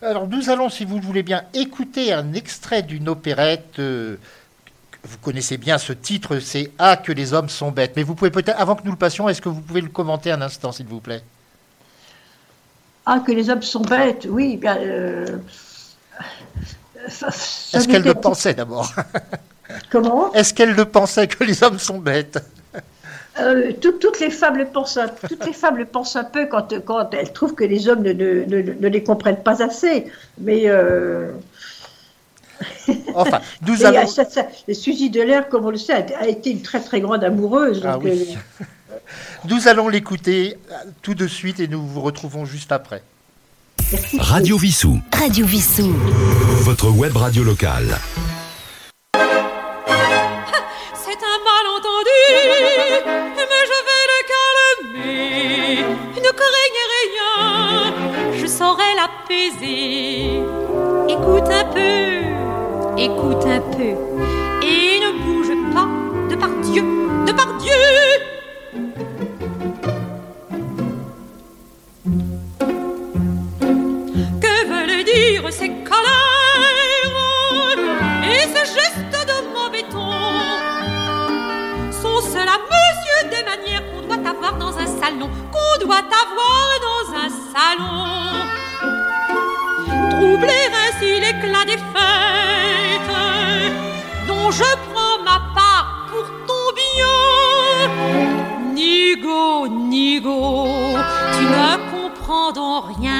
Alors, nous allons, si vous le voulez bien, écouter un extrait d'une opérette. euh, vous connaissez bien ce titre, c'est Ah, que les hommes sont bêtes. Mais vous pouvez peut-être, avant que nous le passions, est-ce que vous pouvez le commenter un instant, s'il vous plaît Ah, que les hommes sont bêtes, oui. bien, euh, Est-ce qu'elle le pensait d'abord? [laughs] Comment Est-ce qu'elle le pensait que les hommes sont bêtes Euh, tout- toutes les femmes le pensent un, toutes les femmes le pensent un peu quand, quand elles trouvent que les hommes ne, ne- ne- ne les comprennent pas assez. Mais euh, Enfin, nous [laughs] et, allons. ça- ça- Suzy Delair, comme on le sait, a, a été une très très grande amoureuse. Ah donc, oui. euh, [laughs] Nous allons l'écouter tout de suite et nous vous retrouvons juste après. merci. Radio Vissou, Radio Vissou. votre web radio locale. L'apaiser. Écoute un peu, écoute un peu, et ne bouge pas de par Dieu, de par Dieu. Que veulent dire ces colères et ces gestes de mauvais ton? Sont-ce là, monsieur, des manières qu'on doit avoir dans un salon Qu'on doit avoir dans un salon Troubler ainsi l'éclat des fêtes Dont je prends ma part pour ton bien Nigo, Nigo, tu ne comprends rien, rien,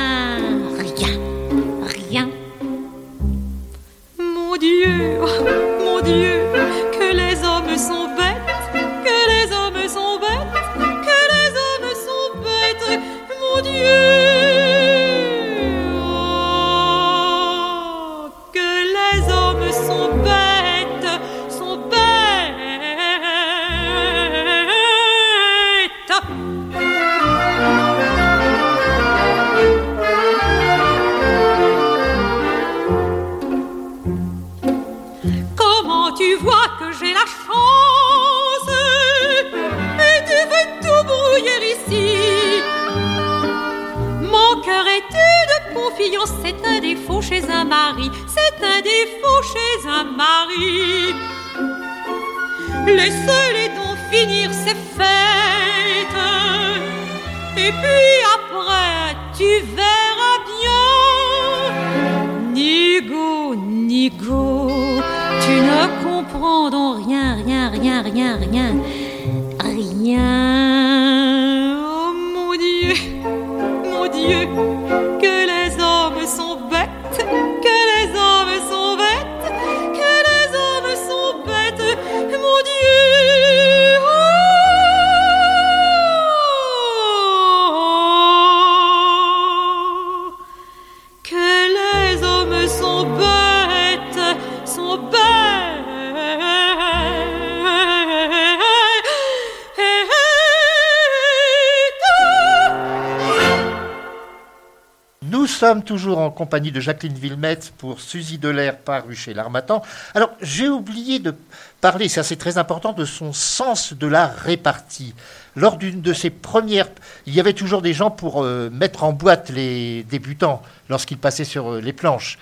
compagnie de Jacqueline Villemette pour Suzy Delair paru chez l'Armatan. Alors, j'ai oublié de parler, ça c'est très important, de son sens de la répartie. Lors d'une de ses premières, il y avait toujours des gens pour euh, mettre en boîte les débutants lorsqu'ils passaient sur euh, les planches.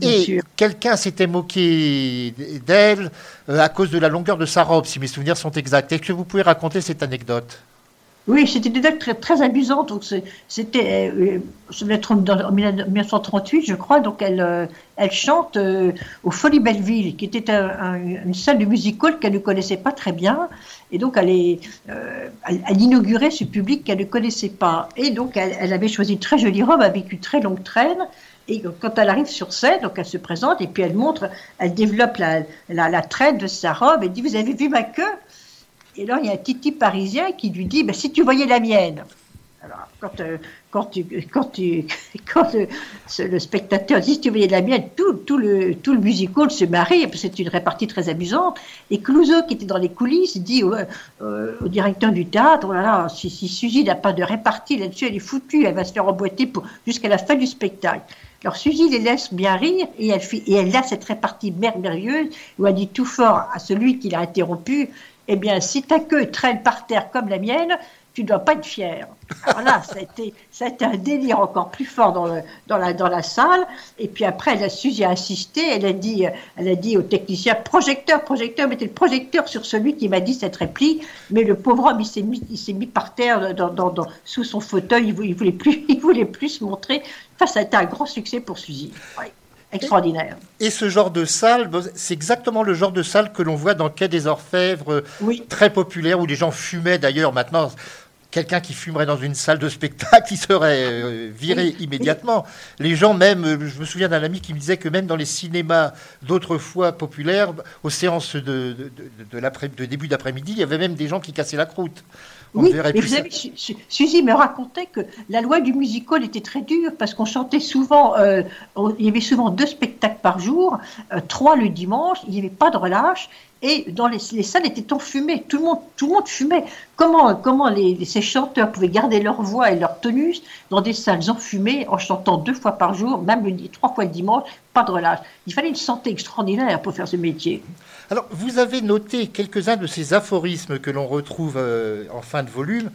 Et quelqu'un s'était moqué d'elle euh, à cause de la longueur de sa robe, si mes souvenirs sont exacts. Est-ce que vous pouvez raconter cette anecdote? Oui, c'était une date très, très amusante. Donc c'était, euh, être dans- en 1938, je crois. Donc elle, euh, elle chante euh, au Folie Belleville, qui était un- un- une salle de music hall qu'elle ne connaissait pas très bien. Et donc elle, est, euh, elle, elle inaugurait ce public qu'elle ne connaissait pas. Et donc elle, elle avait choisi une très jolie robe avec une très longue traîne. Et quand elle arrive sur scène, donc elle se présente et puis elle montre, elle développe la, la, la traîne de sa robe et dit Vous avez vu ma queue? Et là, il y a un titi parisien qui lui dit, ben, si tu voyais la mienne. Alors, quand, euh, quand, tu, quand, tu, [laughs] quand le, ce- le spectateur dit, si tu voyais la mienne, tout, tout, le, tout le musical se marie, c'est une répartie très amusante. Et Clouseau, qui était dans les coulisses, dit au, euh, directeur du théâtre, oh si, si Suzy n'a pas de répartie là-dessus, elle est foutue, elle va se faire emboîter jusqu'à la fin du spectacle. Alors Suzy les laisse bien rire et elle, et elle a cette répartie merveilleuse où elle dit tout fort à celui qui l'a interrompu eh bien, si ta queue traîne par terre comme la mienne, tu ne dois pas être fier. Alors là, ça a, été, ça a été un délire encore plus fort dans, dans, la, dans la salle. Et puis après, elle a Suzy a insisté. Elle a dit, elle a dit au technicien projecteur, projecteur, mettez le projecteur sur celui qui m'a dit cette réplique. Mais le pauvre homme, il s'est mis, mis par terre dans, dans- dans- sous son fauteuil. Il il voulait plus, [laughs] il voulait plus se montrer. Enfin, ça a été un grand succès pour Suzy. Extraordinaire. Et ce genre de salle, c'est exactement le genre de salle que l'on voit dans Quai des Orfèvres, Oui. très populaire, où les gens fumaient d'ailleurs. Maintenant, quelqu'un qui fumerait dans une salle de spectacle, [laughs] il serait euh, viré immédiatement. Les gens, même, euh, je me souviens d'un ami qui me disait que même dans les cinémas d'autrefois populaires, aux séances de, de, de- de l'après- de début d'après-midi, il y avait même des gens qui cassaient la croûte. On Oui, mais vous ça. savez, Su- Su- Suzy me racontait que la loi du musical était très dure parce qu'on chantait souvent, euh, on- il y avait souvent deux spectacles par jour, euh, trois le dimanche, il n'y avait pas de relâche et dans les, les salles étaient enfumées, tout le monde, tout le monde fumait. Comment, comment les, les- ces chanteurs pouvaient garder leur voix et leur tonus dans des salles enfumées en chantant deux fois par jour, même le, trois fois le dimanche, pas de relâche. Il fallait une santé extraordinaire pour faire ce métier. Alors, vous avez noté quelques-uns de ces aphorismes que l'on retrouve euh, en fin de volume.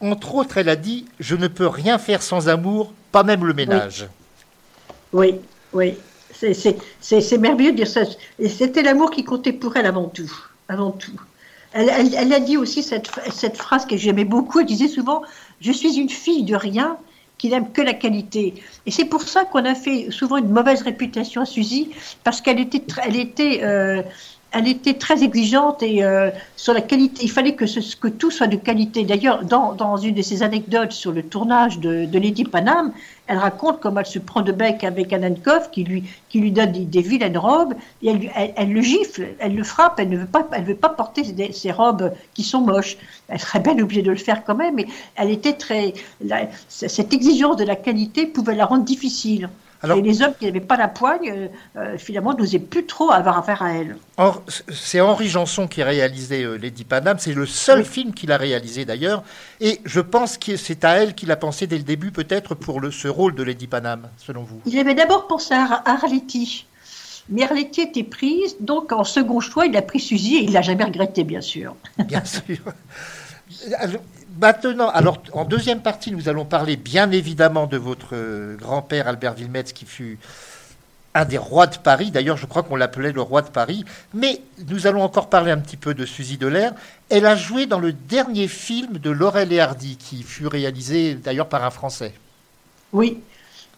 Entre autres, elle a dit Je ne peux rien faire sans amour, pas même le ménage. Oui, oui. C'est merveilleux de dire ça. C'était l'amour qui comptait pour elle avant tout. Avant tout. Elle, a dit aussi cette, phrase que j'aimais beaucoup. Elle disait souvent Je suis une fille de rien qui n'aime que la qualité. Et c'est pour ça qu'on a fait souvent une mauvaise réputation à Suzy, parce qu'elle était, elle était, euh, elle était très exigeante et euh, sur la qualité. Il fallait que, tout soit de qualité. D'ailleurs, dans, une de ses anecdotes sur le tournage de, Lady Panam, elle raconte comment elle se prend de bec avec Annenkov qui lui, qui lui donne des, vilaines robes et elle, le gifle, elle le frappe, elle ne veut pas, elle veut pas porter ces, robes qui sont moches. Elle serait bien obligée de le faire quand même, mais elle était très. cette exigence de la qualité pouvait la rendre difficile. Alors- et les hommes qui n'avaient pas la poigne, euh, euh, finalement, n'osaient plus trop avoir affaire à elle. Or, C'est Henri Janson qui a réalisé euh, Lady Panam. C'est le seul Oui. film qu'il a réalisé d'ailleurs. Et je pense que c'est à elle qu'il a pensé dès le début, peut-être, pour le, ce rôle de Lady Panam, selon vous. Il avait d'abord pensé à Ar- Arletty. Mais Arletty était prise, donc en second choix, il a pris Suzy et il l'a jamais regretté, bien sûr. Bien [laughs] sûr. [laughs] Alors, Maintenant, alors en deuxième partie, nous allons parler bien évidemment de votre euh, grand-père Albert Wilmetz qui fut un des rois de Paris. D'ailleurs, je crois qu'on l'appelait le roi de Paris. Mais nous allons encore parler un petit peu de Suzy Delair. Elle a joué dans le dernier film de Laurel et Hardy, qui fut réalisé d'ailleurs par un Français. Oui.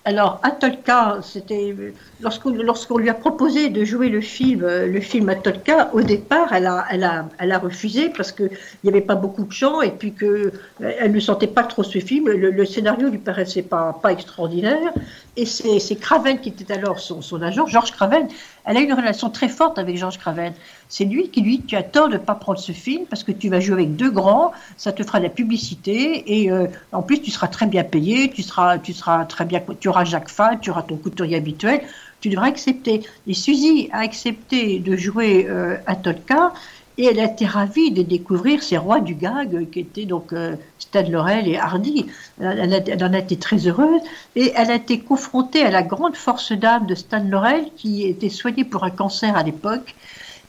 Alors, Atolka, c'était lorsqu'on lui a proposé de jouer le film, le film Atolka, au départ, elle a, refusé parce qu'il n'y avait pas beaucoup de gens et puis que euh, elle ne sentait pas trop ce film. Le, le scénario lui paraissait pas extraordinaire. Et c'est Craven qui était alors son, agent, Georges Craven. Elle a une relation très forte avec Georges Craven. C'est lui qui lui dit Tu as tort de ne pas prendre ce film parce que tu vas jouer avec deux grands, ça te fera de la publicité et euh, en plus tu seras très bien payé, tu seras, tu seras très bien, tu auras Jacques Fall, tu auras ton couturier habituel, tu devras accepter. Et Suzy a accepté de jouer euh, à Tolka et elle a été ravie de découvrir ces rois du gag qui étaient donc euh, Stan Laurel et Hardy. Elle, elle en a été très heureuse et elle a été confrontée à la grande force d'âme de Stan Laurel qui était soigné pour un cancer à l'époque.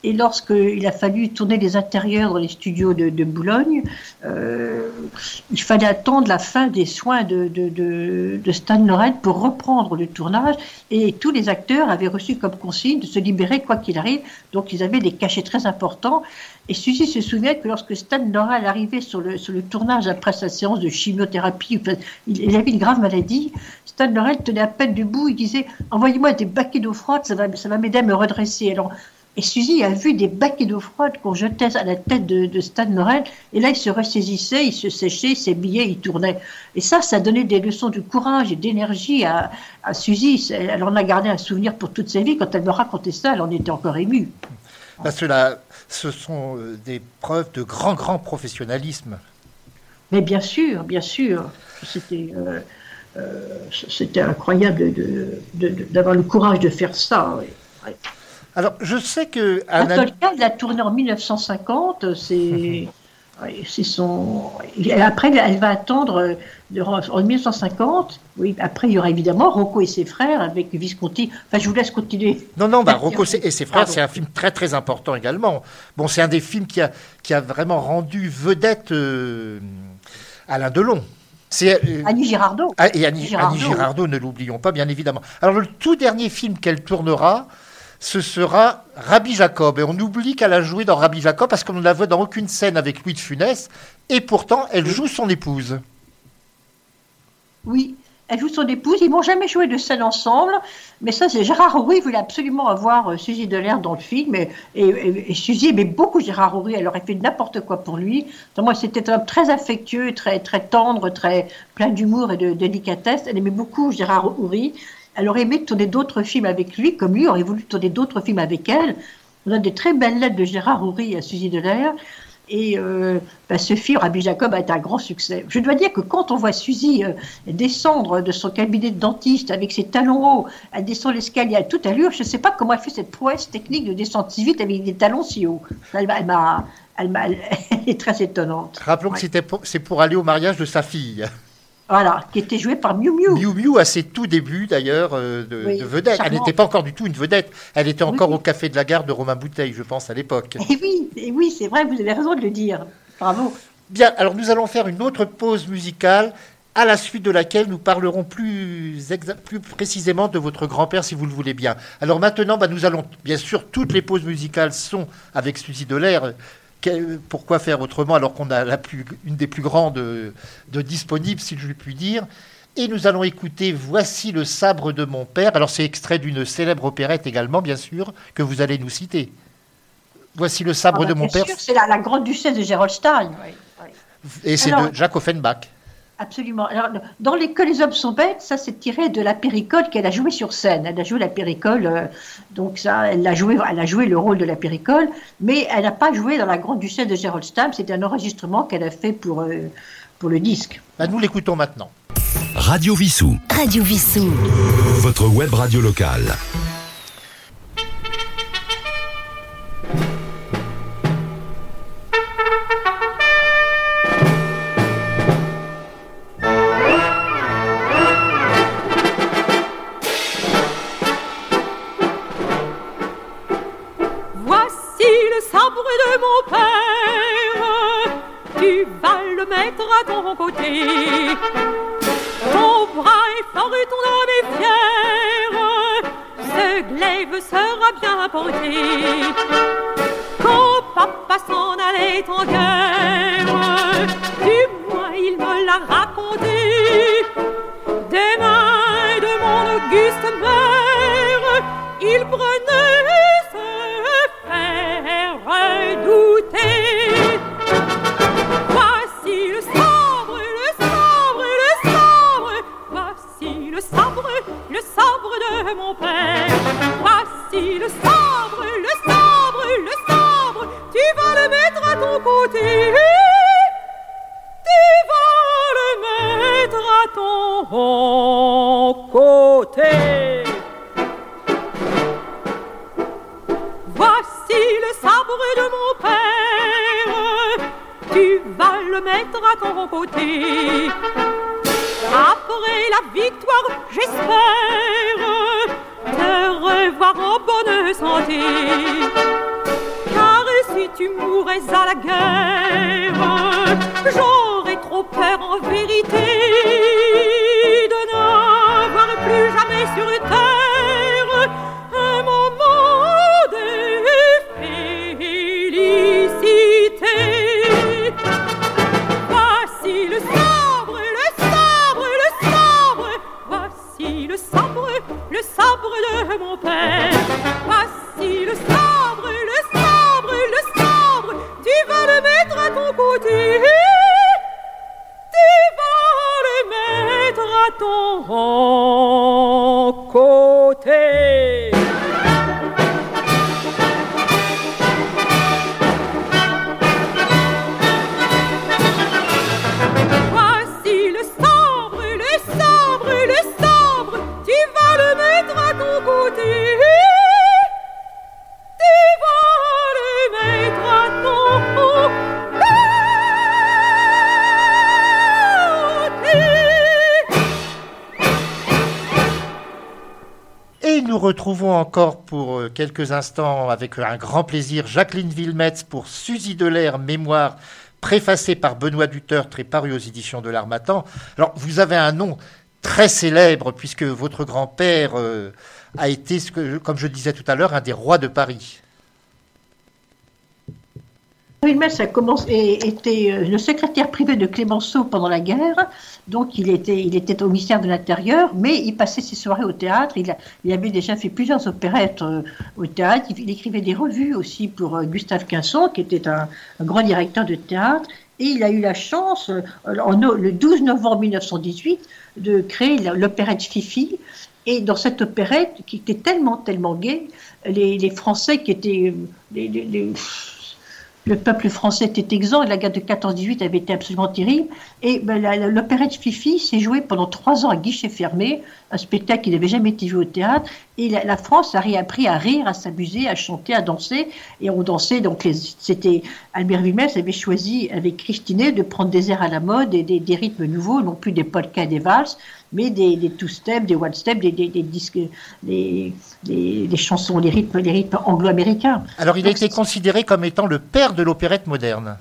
Et lorsqu'il a fallu tourner les intérieurs dans les studios de, Boulogne, euh, il fallait attendre la fin des soins de, Stan Laurel pour reprendre le tournage. Et tous les acteurs avaient reçu comme consigne de se libérer quoi qu'il arrive. Donc ils avaient des cachets très importants. Et Suzy se souvient que lorsque Stan Laurel arrivait sur le, sur le tournage après sa séance de chimiothérapie, il, il avait une grave maladie, Stan Laurel tenait à peine debout, il disait Envoyez-moi des baquets d'eau froide, ça va, ça va m'aider à me redresser. Alors, et Suzy a vu des baquets d'eau froide qu'on jetait à la tête de, de Stan Laurel, et là il se ressaisissait, il se séchait, il s'habillait, il tournait. Et ça, ça donnait des leçons de courage et d'énergie à, à Suzy. Elle en a gardé un souvenir pour toute sa vie. Quand elle me racontait ça, elle en était encore émue. Parce que là, ce sont euh, des preuves de grand, grand professionnalisme. Mais bien sûr, bien sûr, c'était euh, euh, c'était incroyable de- de- de- d'avoir le courage de faire ça. Ouais. Alors, je sais que... un ami- Atolka, il a tourné en 1950, c'est son. Après, elle va attendre euh, en 1950. Oui, après, il y aura évidemment Rocco et ses frères avec Visconti. Enfin, je vous laisse continuer. Non, non, bah, [laughs] Rocco et ses frères, c'est un film très très important également. Bon, c'est un des films qui a, qui a vraiment rendu vedette euh, Alain Delon. Euh, Annie Girardot. ah, et Annie, Girardot. Annie Girardot, ne l'oublions pas, bien évidemment. Alors, le tout dernier film qu'elle tournera, ce sera Rabbi Jacob. Et on oublie qu'elle a joué dans Rabbi Jacob parce qu'on ne la voit dans aucune scène avec Louis de Funès. Et pourtant, elle joue son épouse. Oui, elle joue son épouse. Ils n'ont jamais joué de scène ensemble. Mais ça, c'est Gérard Houry voulait absolument avoir euh, Suzy Delair dans le film. Et, Suzy aimait beaucoup Gérard Houry. Elle aurait fait n'importe quoi pour lui. Moi, c'était un homme très affectueux, très, très tendre, très plein d'humour et de délicatesse. Elle aimait beaucoup Gérard Houry. Elle aurait aimé tourner d'autres films avec lui, comme lui aurait voulu tourner d'autres films avec elle. On a des très belles lettres de Gérard Houry à Suzy Delair. Et euh, bah, ce film, Rabbi Jacob, a été un grand succès. Je dois dire que quand on voit Suzy euh, descendre de son cabinet de dentiste avec ses talons hauts, elle descend l'escalier à toute allure, je ne sais pas comment elle fait cette prouesse technique de descendre si vite avec des talons si hauts. Elle, [laughs] est très étonnante. Rappelons que c'était pour- c'est pour aller au mariage de sa fille. Voilà, qui était jouée par Miu Miu. Miu Miu à ses tout débuts d'ailleurs euh, de, Oui, de vedette. Elle n'était pas encore du tout une vedette. Elle était encore Oui. au café de la gare de Romain Bouteille, je pense, à l'époque. Et oui, et oui, c'est vrai, vous avez raison de le dire. Bravo. Bien, alors nous allons faire une autre pause musicale, à la suite de laquelle nous parlerons plus précisément de votre grand-père, si vous le voulez bien. Alors maintenant, bah, nous allons, bien sûr, toutes les pauses musicales sont avec Suzy Delair. Pourquoi faire autrement alors qu'on a la plus, une des plus grandes de, de disponibles, si je puis dire et nous allons écouter Voici le sabre de mon père. Alors c'est extrait d'une célèbre opérette également, bien sûr, que vous allez nous citer. Voici le sabre Ah, de bah, mon bien père, sûr, C'est la, la grande duchesse de Gerolstein. oui, oui. et c'est de Jacques Offenbach. Absolument. Alors, dans les Que les hommes sont bêtes, ça c'est tiré de la péricole qu'elle a jouée sur scène. Elle a joué la péricole, euh, donc ça, elle a joué, elle a joué le rôle de la péricole, mais elle n'a pas joué dans la grande duchesse de Gerolstein. C'était un enregistrement qu'elle a fait pour euh, pour le disque. Bah, nous l'écoutons maintenant. Radio Vissou. Radio Vissou. Votre web radio locale. Ton bras est fort et ton âme est fière, le glaive sera bien porté. Quand papa s'en allait en guerre, du moins il me l'a raconté. Des mains de mon auguste mère, il prenait le mettre à ton côté. Après la victoire, j'espère te revoir en bonne santé. Car si tu mourais à la guerre, j'aurais trop peur en vérité de n'avoir plus jamais sur terre quelques instants avec un grand plaisir Jacqueline Villemets pour Suzy Delair, mémoire préfacée par Benoît Dutertre et paru aux éditions de l'Armatan. Alors, vous avez un nom très célèbre puisque votre grand-père euh, a été, comme je disais tout à l'heure, un des rois de Paris. Metz a commencé, était euh, le secrétaire privé de Clémenceau pendant la guerre, donc il était, il était au ministère de l'Intérieur, mais il passait ses soirées au théâtre. Il, avait déjà fait plusieurs opérettes euh, au théâtre. Il, écrivait des revues aussi pour euh, Gustave Quinson, qui était un, grand directeur de théâtre. Et il a eu la chance, le 12 novembre 1918, de créer l'opérette Fifi. Et dans cette opérette, qui était tellement, tellement gaie, les, les Français qui étaient... les- les- le peuple français était exempt, la guerre de 14-18 avait été absolument terrible. Et ben, l'opérette Fifi s'est jouée pendant trois ans à guichet fermé, un spectacle qui n'avait jamais été joué au théâtre. Et la, France a réappris à rire, à s'amuser, à chanter, à danser. Et on dansait, donc c'était Albert Vimès avait choisi avec Christinet de prendre des airs à la mode et des, des rythmes nouveaux, non plus des polkas et des valses, mais des, des two-step, des one-step, des, des, des disques, des, des- des chansons, les rythmes, les rythmes anglo-américains. Alors, il a Donc, été considéré comme étant le père de l'opérette moderne.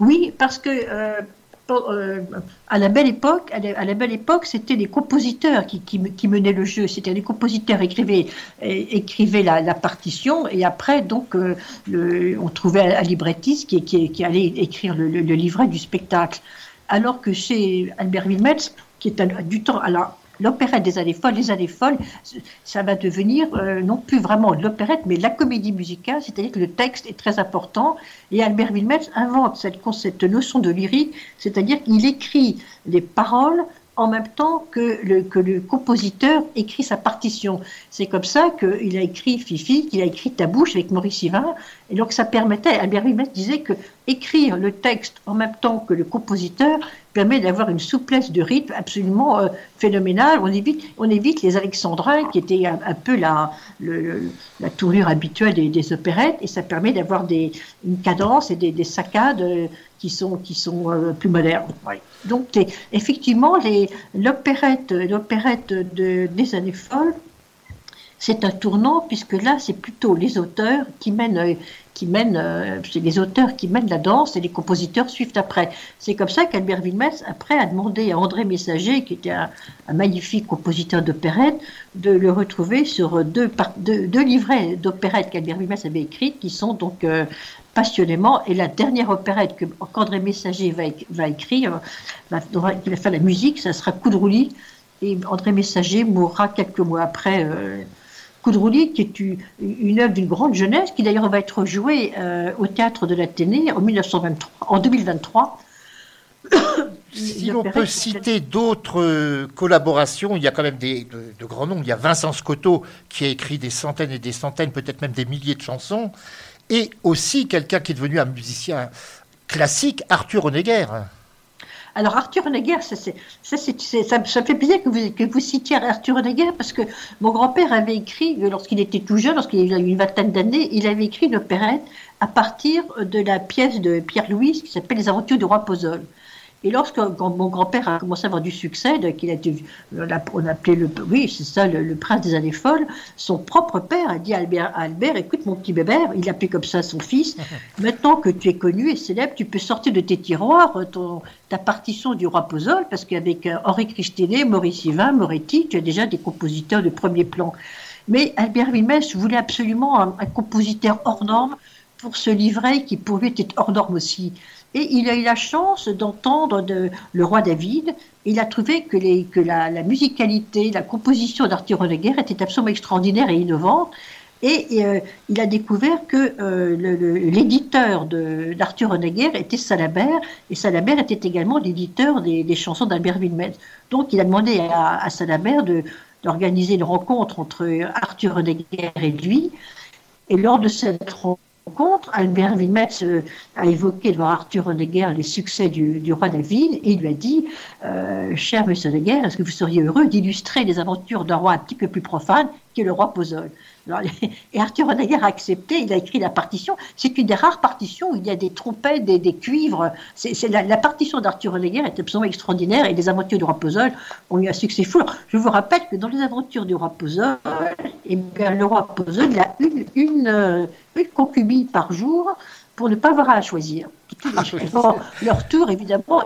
Oui, parce que euh, pour- euh, à la belle époque, à la, à la belle époque, c'était les compositeurs qui, qui, qui menaient le jeu. C'était les compositeurs écrivaient, écrivaient la, la partition et après donc euh, le- on trouvait un librettiste qui, qui, qui allait écrire le, le- le livret du spectacle. Alors que chez Albert Wilmetz, qui est du temps, alors l'opérette des années folles, les années folles, ça va devenir euh, non plus vraiment l'opérette, mais la comédie musicale, c'est-à-dire que le texte est très important. Et Albert Wilmetz invente cette, cette notion de lyrique, c'est-à-dire qu'il écrit les paroles en même temps que le, que le compositeur écrit sa partition. C'est comme ça qu'il a écrit Fifi, qu'il a écrit Ta bouche avec Maurice Yvain. Et donc ça permettait, Albert Wilmetz disait que écrire le texte en même temps que le compositeur permet d'avoir une souplesse de rythme absolument euh, phénoménale. On évite, on évite les alexandrins qui étaient un, un peu la, le- la tournure habituelle des, des opérettes et ça permet d'avoir des, une cadence et des, des saccades euh, qui sont, qui sont euh, plus modernes. Ouais. Donc effectivement, l'opérette l'opérette de, des années folles c'est un tournant puisque là, c'est plutôt les auteurs qui mènent, euh, qui mènent, euh, les auteurs qui mènent la danse et les compositeurs suivent après. C'est comme ça qu'Albert Wilmès, après, a demandé à André Messager, qui était un, magnifique compositeur d'opérette, de le retrouver sur deux, livrets d'opérette qu'Albert Wilmès avait écrites, qui sont donc euh, passionnément. Et la dernière opérette que qu'André Messager va, va écrire, va, dont il va faire la musique, ça sera Coup de roulis. Et André Messager mourra quelques mois après. Euh, Coup qui est une, œuvre d'une grande jeunesse, qui d'ailleurs va être jouée euh, au théâtre de l'Athénée en 1923, en 2023. [coughs] Si l'on peut citer d'autres euh, collaborations, il y a quand même de grands noms. Il y a Vincent Scotto qui a écrit des centaines et des centaines, peut-être même des milliers de chansons. Et aussi quelqu'un qui est devenu un musicien classique, Arthur Honegger. Alors Arthur Honegger, ça, c'est- ça, ça, ça me fait plaisir que vous, que vous citiez Arthur Honegger parce que mon grand-père avait écrit, euh, lorsqu'il était tout jeune, lorsqu'il avait une vingtaine d'années, il avait écrit une opérette à partir de la pièce de Pierre-Louis qui s'appelle Les aventures du roi Pozole. Et lorsque quand mon grand-père a commencé à avoir du succès, qu'il a été, on appelait le, oui, c'est ça, le, le prince des années folles, son propre père a dit à Albert, à Albert, écoute mon petit bébé, il appelait comme ça son fils, [laughs] maintenant que tu es connu et célèbre, tu peux sortir de tes tiroirs euh, ton, ta partition du roi Pozole, parce qu'avec euh, Henri Christinet, Maurice Yvain, Moretti, tu as déjà des compositeurs de premier plan. Mais Albert Wilmès voulait absolument un, un compositeur hors norme pour ce livret qui pour lui était hors norme aussi. Et il a eu la chance d'entendre de- le roi David. Il a trouvé que, la, musicalité, la composition d'Arthur Honegger était absolument extraordinaire et innovante. Et euh, il a découvert que euh, l'éditeur d'Arthur Honegger était Salabert, et Salabert était également l'éditeur des, chansons d'Albert Wilmès. Donc il a demandé à, à Salabert d'organiser une rencontre entre Arthur Honegger et lui. Et lors de cette rencontre, Albert Wilmès euh, a évoqué devant Arthur Honegger les succès du, roi David et il lui a dit euh, Cher monsieur Honegger, est-ce que vous seriez heureux d'illustrer les aventures d'un roi un petit peu plus profane qui est le roi Pozole? [laughs] Et Arthur Honegger a accepté, il a écrit la partition. C'est une des rares partitions où il y a des trompettes, des, des cuivres. C'est, la, la partition d'Arthur Honegger est absolument extraordinaire et les aventures du roi Pozole ont eu un succès fou. Je vous rappelle que dans les aventures du roi Pozole, eh bien, le roi Pozole il a une, une, euh, une concubine par jour pour ne pas avoir à choisir. Leur tour, évidemment.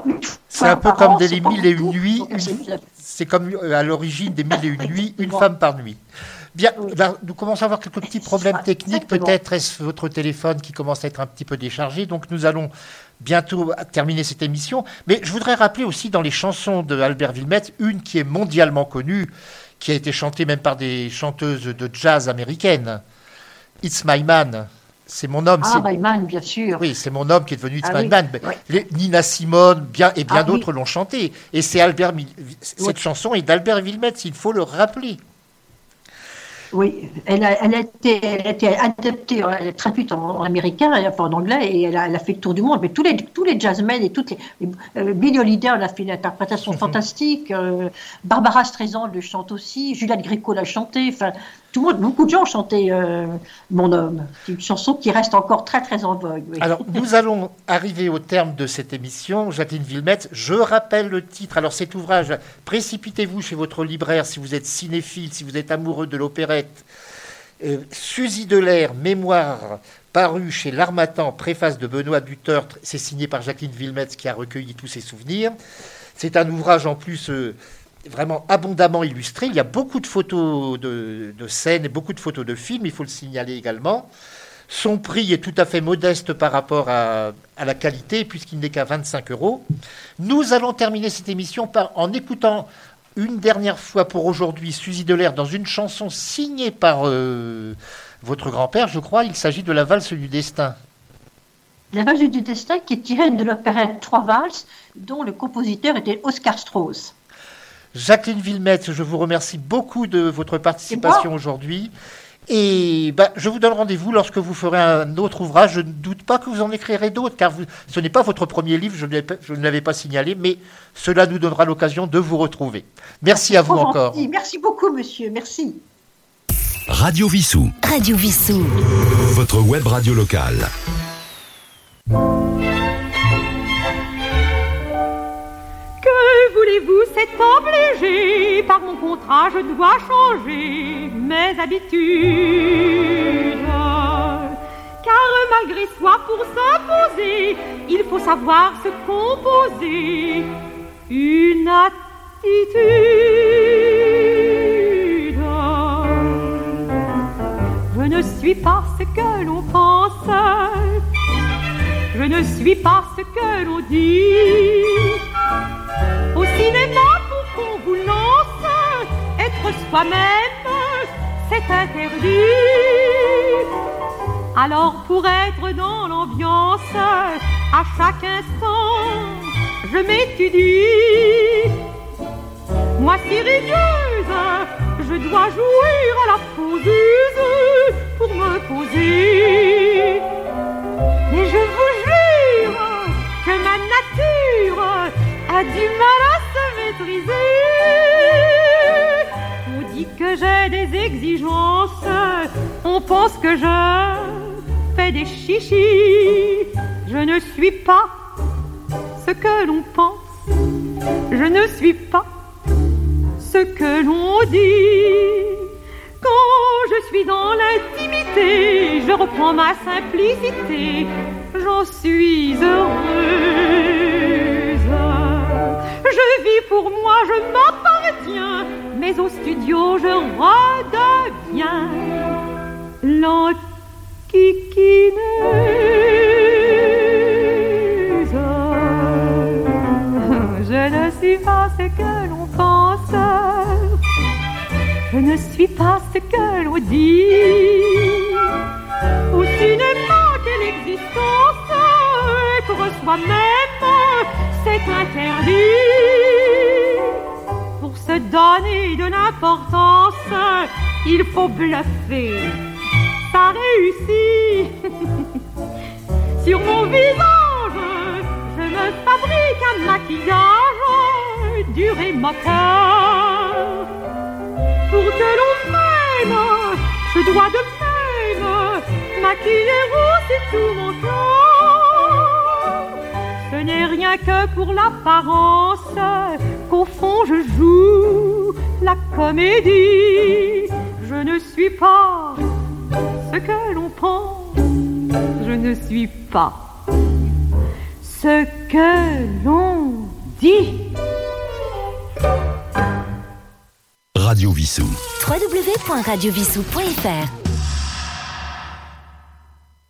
C'est un peu comme an, des mille et une nuits. C'est comme euh, à l'origine des mille et une nuits, une femme par nuit. Bien, là, nous commençons à avoir quelques petits problèmes techniques. Peut-être est-ce votre téléphone qui commence à être un petit peu déchargé. Donc nous allons bientôt terminer cette émission. Mais je voudrais rappeler aussi dans les chansons de Albert Wilmette, une qui est mondialement connue, qui a été chantée même par des chanteuses de jazz américaines. It's My Man. C'est mon homme. Ah, c'est- Bayman, bien sûr. oui, c'est mon homme qui est devenu It's Ah My oui, Man. Les- Nina Simone bien, et bien Ah oui. d'autres l'ont chanté. Et c'est Albert. Cette chanson est d'Albert Wilmette, il faut le rappeler. Oui, elle a, elle a été, elle a été adaptée, elle est traduite en, en américain, enfin en anglais, et elle a, elle a fait le tour du monde. Mais tous les, tous les jazzmen et toutes les. euh, Billy Holiday en a fait une interprétation [laughs] fantastique, euh, Barbara Streisand le chante aussi, Juliette Gréco l'a chanté, enfin, tout le monde, beaucoup de gens ont chanté euh, Mon homme. C'est une chanson qui reste encore très très en vogue. oui. Alors, [laughs] nous allons arriver au terme de cette émission. Jacqueline Villemette, je rappelle le titre. Alors, cet ouvrage, précipitez-vous chez votre libraire si vous êtes cinéphile, si vous êtes amoureux de l'opérette. Euh, Suzy Delair, Mémoire, paru chez L'Armatan, préface de Benoît Dutertre. C'est signé par Jacqueline Villemette qui a recueilli tous ses souvenirs. C'est un ouvrage en plus euh, vraiment abondamment illustré. Il y a beaucoup de photos de, scènes et beaucoup de photos de films, il faut le signaler également. Son prix est tout à fait modeste par rapport à, la qualité, puisqu'il n'est qu'à 25 euros. Nous allons terminer cette émission en écoutant une dernière fois pour aujourd'hui Suzy Delair dans une chanson signée par euh, votre grand-père, je crois. Il s'agit de La valse du destin. La valse du destin qui est tirée de l'opérette Trois valses, dont le compositeur était Oscar Strauss. Jacqueline Villemette, je vous remercie beaucoup de votre participation aujourd'hui. Et bah, je vous donne rendez-vous lorsque vous ferez un autre ouvrage. Je ne doute pas que vous en écrirez d'autres, car vous- ce n'est pas votre premier livre, je ne l'ai pas- je ne l'avais pas signalé, mais cela nous donnera l'occasion de vous retrouver. Merci à vous encore. gentil. Merci beaucoup, monsieur. Merci. Radio Vissou, Radio Vissou. votre web radio locale. Voulez-vous, c'est obligé. Par mon contrat, je dois changer mes habitudes. Car malgré soi, pour s'imposer, il faut savoir se composer une attitude. Je ne suis pas ce que l'on pense. Je ne suis pas ce que l'on dit. Au cinéma, pour qu'on vous lance, être soi-même, c'est interdit. Alors pour être dans l'ambiance, à chaque instant, je m'étudie. Moi si je dois jouir à la poseuse pour me poser. Mais je du mal à se maîtriser. On dit que j'ai des exigences, on pense que je fais des chichis. Je ne suis pas ce que l'on pense, je ne suis pas ce que l'on dit. Quand je suis dans l'intimité, je reprends ma simplicité, j'en suis heureuse. Je vis pour moi, je m'appartiens, mais au studio je redeviens l'antiquineuse. [laughs] Je ne suis pas ce que l'on pense, je ne suis pas ce que l'on dit. Au cinéma, quelle existence, être soi-même, c'est interdit. Pour se donner de l'importance, il faut bluffer. Ça réussit. [laughs] Sur mon visage, je me fabrique un maquillage dur et moqueur. Pour que l'on m'aime, je dois de même maquiller aussi tout mon corps. N'est rien que pour l'apparence qu'au fond je joue la comédie. Je ne suis pas ce que l'on pense, je ne suis pas ce que l'on dit. Radio Vissou. www.radiovissou.fr